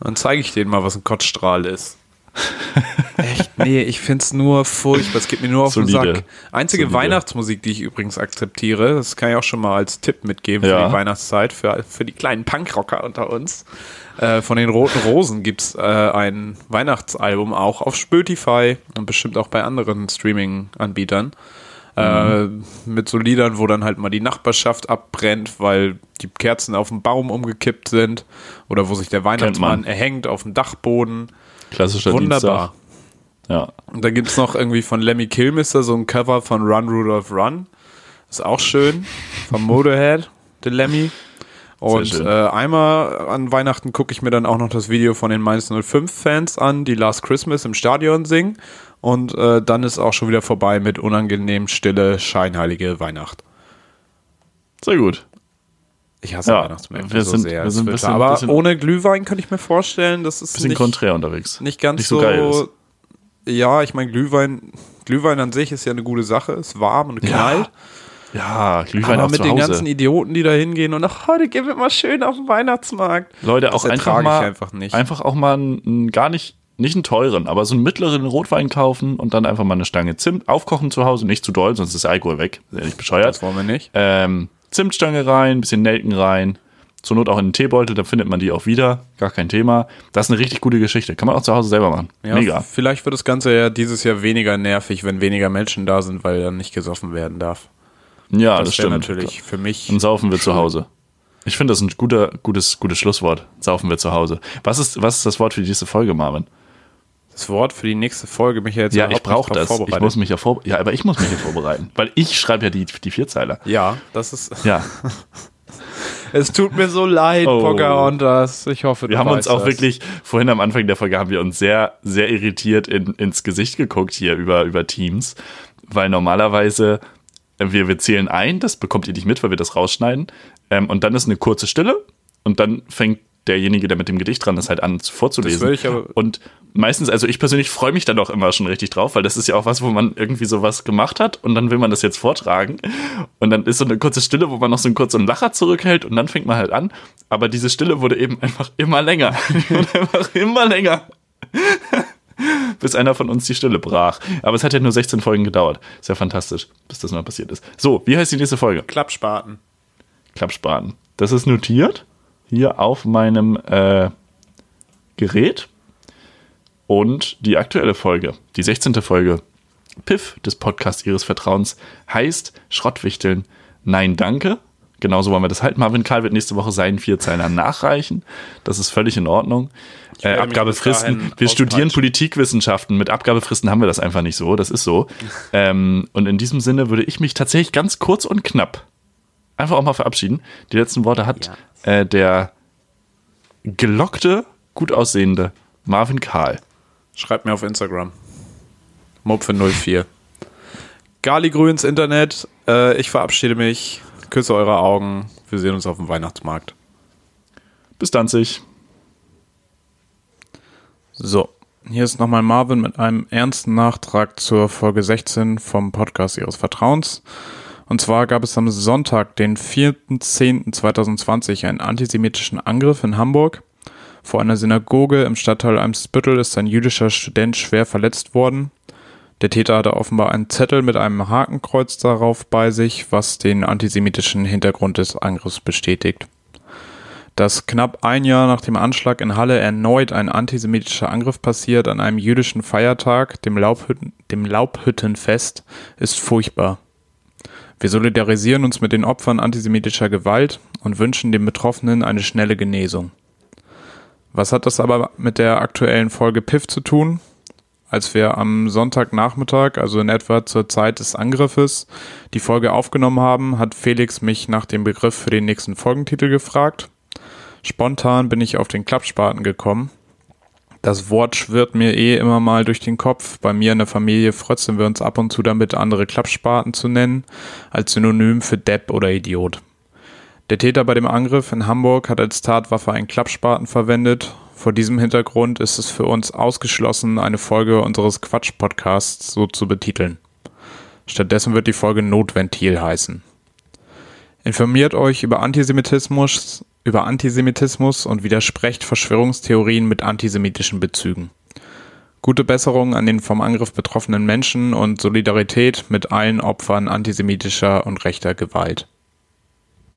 Dann zeige ich denen mal, was ein Kotzstrahl ist. Echt? Nee, ich find's nur furchtbar. Es geht mir nur auf Solide. den Sack. Einzige Solide. Weihnachtsmusik, die ich übrigens akzeptiere, das kann ich auch schon mal als Tipp mitgeben für Ja. die Weihnachtszeit, für, für die kleinen Punkrocker unter uns. Äh, von den Roten Rosen gibt's äh, ein Weihnachtsalbum auch auf Spotify und bestimmt auch bei anderen Streaming-Anbietern. Äh, mit so Liedern, wo dann halt mal die Nachbarschaft abbrennt, weil die Kerzen auf dem Baum umgekippt sind oder wo sich der Weihnachtsmann man. erhängt auf dem Dachboden. Klassischer Wunderbar. Dienstag. Ja. Und dann gibt es noch irgendwie von Lemmy Kilmister so ein Cover von Run Rudolph Run. Ist auch schön. Vom Motorhead, der Lemmy. Und äh, einmal an Weihnachten gucke ich mir dann auch noch das Video von den Mainz 05 Fans an, die Last Christmas im Stadion singen. Und äh, dann ist auch schon wieder vorbei mit unangenehm stille, scheinheilige Weihnacht. Sehr gut. Ich hasse Ja, Weihnachtsmärkte wir so sind- sehr. wir sind bisschen- aber bisschen- ohne Glühwein könnte ich mir vorstellen, das ist Bisschen nicht, konträr unterwegs. nicht ganz Nicht so so. geil ist. Ja, ich meine, Glühwein, Glühwein an sich ist ja eine gute Sache, ist warm und knallt. Ja, Glühwein aber auch mit den ganzen Idioten, die da hingehen und ach, heute gehen wir mal schön auf den Weihnachtsmarkt. Leute, Das auch einfach ertrage ich mal, einfach nicht. einfach auch mal einen, einen gar nicht, nicht einen teuren, aber so einen mittleren Rotwein kaufen und dann einfach mal eine Stange Zimt aufkochen zu Hause, nicht zu doll, sonst ist Alkohol weg. Ist ja nicht bescheuert. Das wollen wir nicht. Ähm, Zimtstange rein, bisschen Nelken rein, zur Not auch in den Teebeutel, dann findet man die auch wieder, gar kein Thema. Das ist eine richtig gute Geschichte, kann man auch zu Hause selber machen. Ja, Mega. Vielleicht wird das Ganze ja dieses Jahr weniger nervig, wenn weniger Menschen da sind, weil dann nicht gesoffen werden darf. Ja, das, das stimmt. natürlich für mich. Dann saufen wir zu Hause. Ich finde das ein guter, gutes, gutes Schlusswort. Saufen wir zu Hause. Was ist, was ist das Wort für die nächste Folge, Marvin? Das Wort für die nächste Folge mich ja jetzt Ja, ich brauche das. Ich muss mich ja vor, ja, aber ich muss mich hier vorbereiten, weil ich schreibe ja die, die Vierzeiler. ja, das ist. Ja, Es tut mir so leid, Oh. Pocahontas. Ich hoffe, du wir haben uns auch das. wirklich, vorhin am Anfang der Folge haben wir uns sehr, sehr irritiert in, ins Gesicht geguckt hier über, über Teams, weil normalerweise äh, wir, wir zählen ein, das bekommt ihr nicht mit, weil wir das rausschneiden, ähm, und dann ist eine kurze Stille und dann fängt derjenige, der mit dem Gedicht dran ist, halt an vorzulesen. Das würde ich aber- und meistens, also ich persönlich freue mich dann auch immer schon richtig drauf, weil das ist ja auch was, wo man irgendwie sowas gemacht hat und dann will man das jetzt vortragen und dann ist so eine kurze Stille, wo man noch so einen kurzen Lacher zurückhält und dann fängt man halt an. Aber diese Stille wurde eben einfach immer länger. Wurde einfach immer länger. Bis einer von uns die Stille brach. Aber es hat ja nur 16 Folgen gedauert. Ist ja fantastisch, bis das mal passiert ist. So, wie heißt die nächste Folge? Klappspaten. Klappspaten. Das ist notiert hier auf meinem äh, Gerät. Und die aktuelle Folge, die 16. Folge, Piff des Podcasts Ihres Vertrauens, heißt Schrottwichteln. Nein, danke. Genauso wollen wir das halten. Marvin Karl wird nächste Woche seinen Vierzeiler nachreichen. Das ist völlig in Ordnung. Äh, Abgabefristen. Wir studieren. Politikwissenschaften. Mit Abgabefristen haben wir das einfach nicht so. Das ist so. ähm, und in diesem Sinne würde ich mich tatsächlich ganz kurz und knapp einfach auch mal verabschieden. Die letzten Worte hat äh, der gelockte, gut aussehende Marvin Karl. Schreibt mir auf Instagram. Mopfe04. Galigrü ins Internet. Äh, ich verabschiede mich. Küsse eure Augen. Wir sehen uns auf dem Weihnachtsmarkt. Bis dann sich. So, hier ist nochmal Marvin mit einem ernsten Nachtrag zur Folge 16 vom Podcast Ihres Vertrauens. Und zwar gab es am Sonntag, den 4.10.2020, einen antisemitischen Angriff in Hamburg. Vor einer Synagoge im Stadtteil Eimsbüttel ist ein jüdischer Student schwer verletzt worden. Der Täter hatte offenbar einen Zettel mit einem Hakenkreuz darauf bei sich, was den antisemitischen Hintergrund des Angriffs bestätigt. Dass knapp ein Jahr nach dem Anschlag in Halle erneut ein antisemitischer Angriff passiert an einem jüdischen Feiertag, dem, Laubhütten, dem Laubhüttenfest, ist furchtbar. Wir solidarisieren uns mit den Opfern antisemitischer Gewalt und wünschen den Betroffenen eine schnelle Genesung. Was hat das aber mit der aktuellen Folge Piff zu tun? Als wir am Sonntagnachmittag, also in etwa zur Zeit des Angriffes, die Folge aufgenommen haben, hat Felix mich nach dem Begriff für den nächsten Folgentitel gefragt. Spontan bin ich auf den Klappspaten gekommen. Das Wort schwirrt mir eh immer mal durch den Kopf. Bei mir in der Familie frötzen wir uns ab und zu damit, andere Klappspaten zu nennen, als Synonym für Depp oder Idiot. Der Täter bei dem Angriff in Hamburg hat als Tatwaffe einen Klappspaten verwendet. Vor diesem Hintergrund ist es für uns ausgeschlossen, eine Folge unseres Quatsch-Podcasts so zu betiteln. Stattdessen wird die Folge Notventil heißen. Informiert euch über Antisemitismus, über Antisemitismus und widersprecht Verschwörungstheorien mit antisemitischen Bezügen. Gute Besserung an den vom Angriff betroffenen Menschen und Solidarität mit allen Opfern antisemitischer und rechter Gewalt.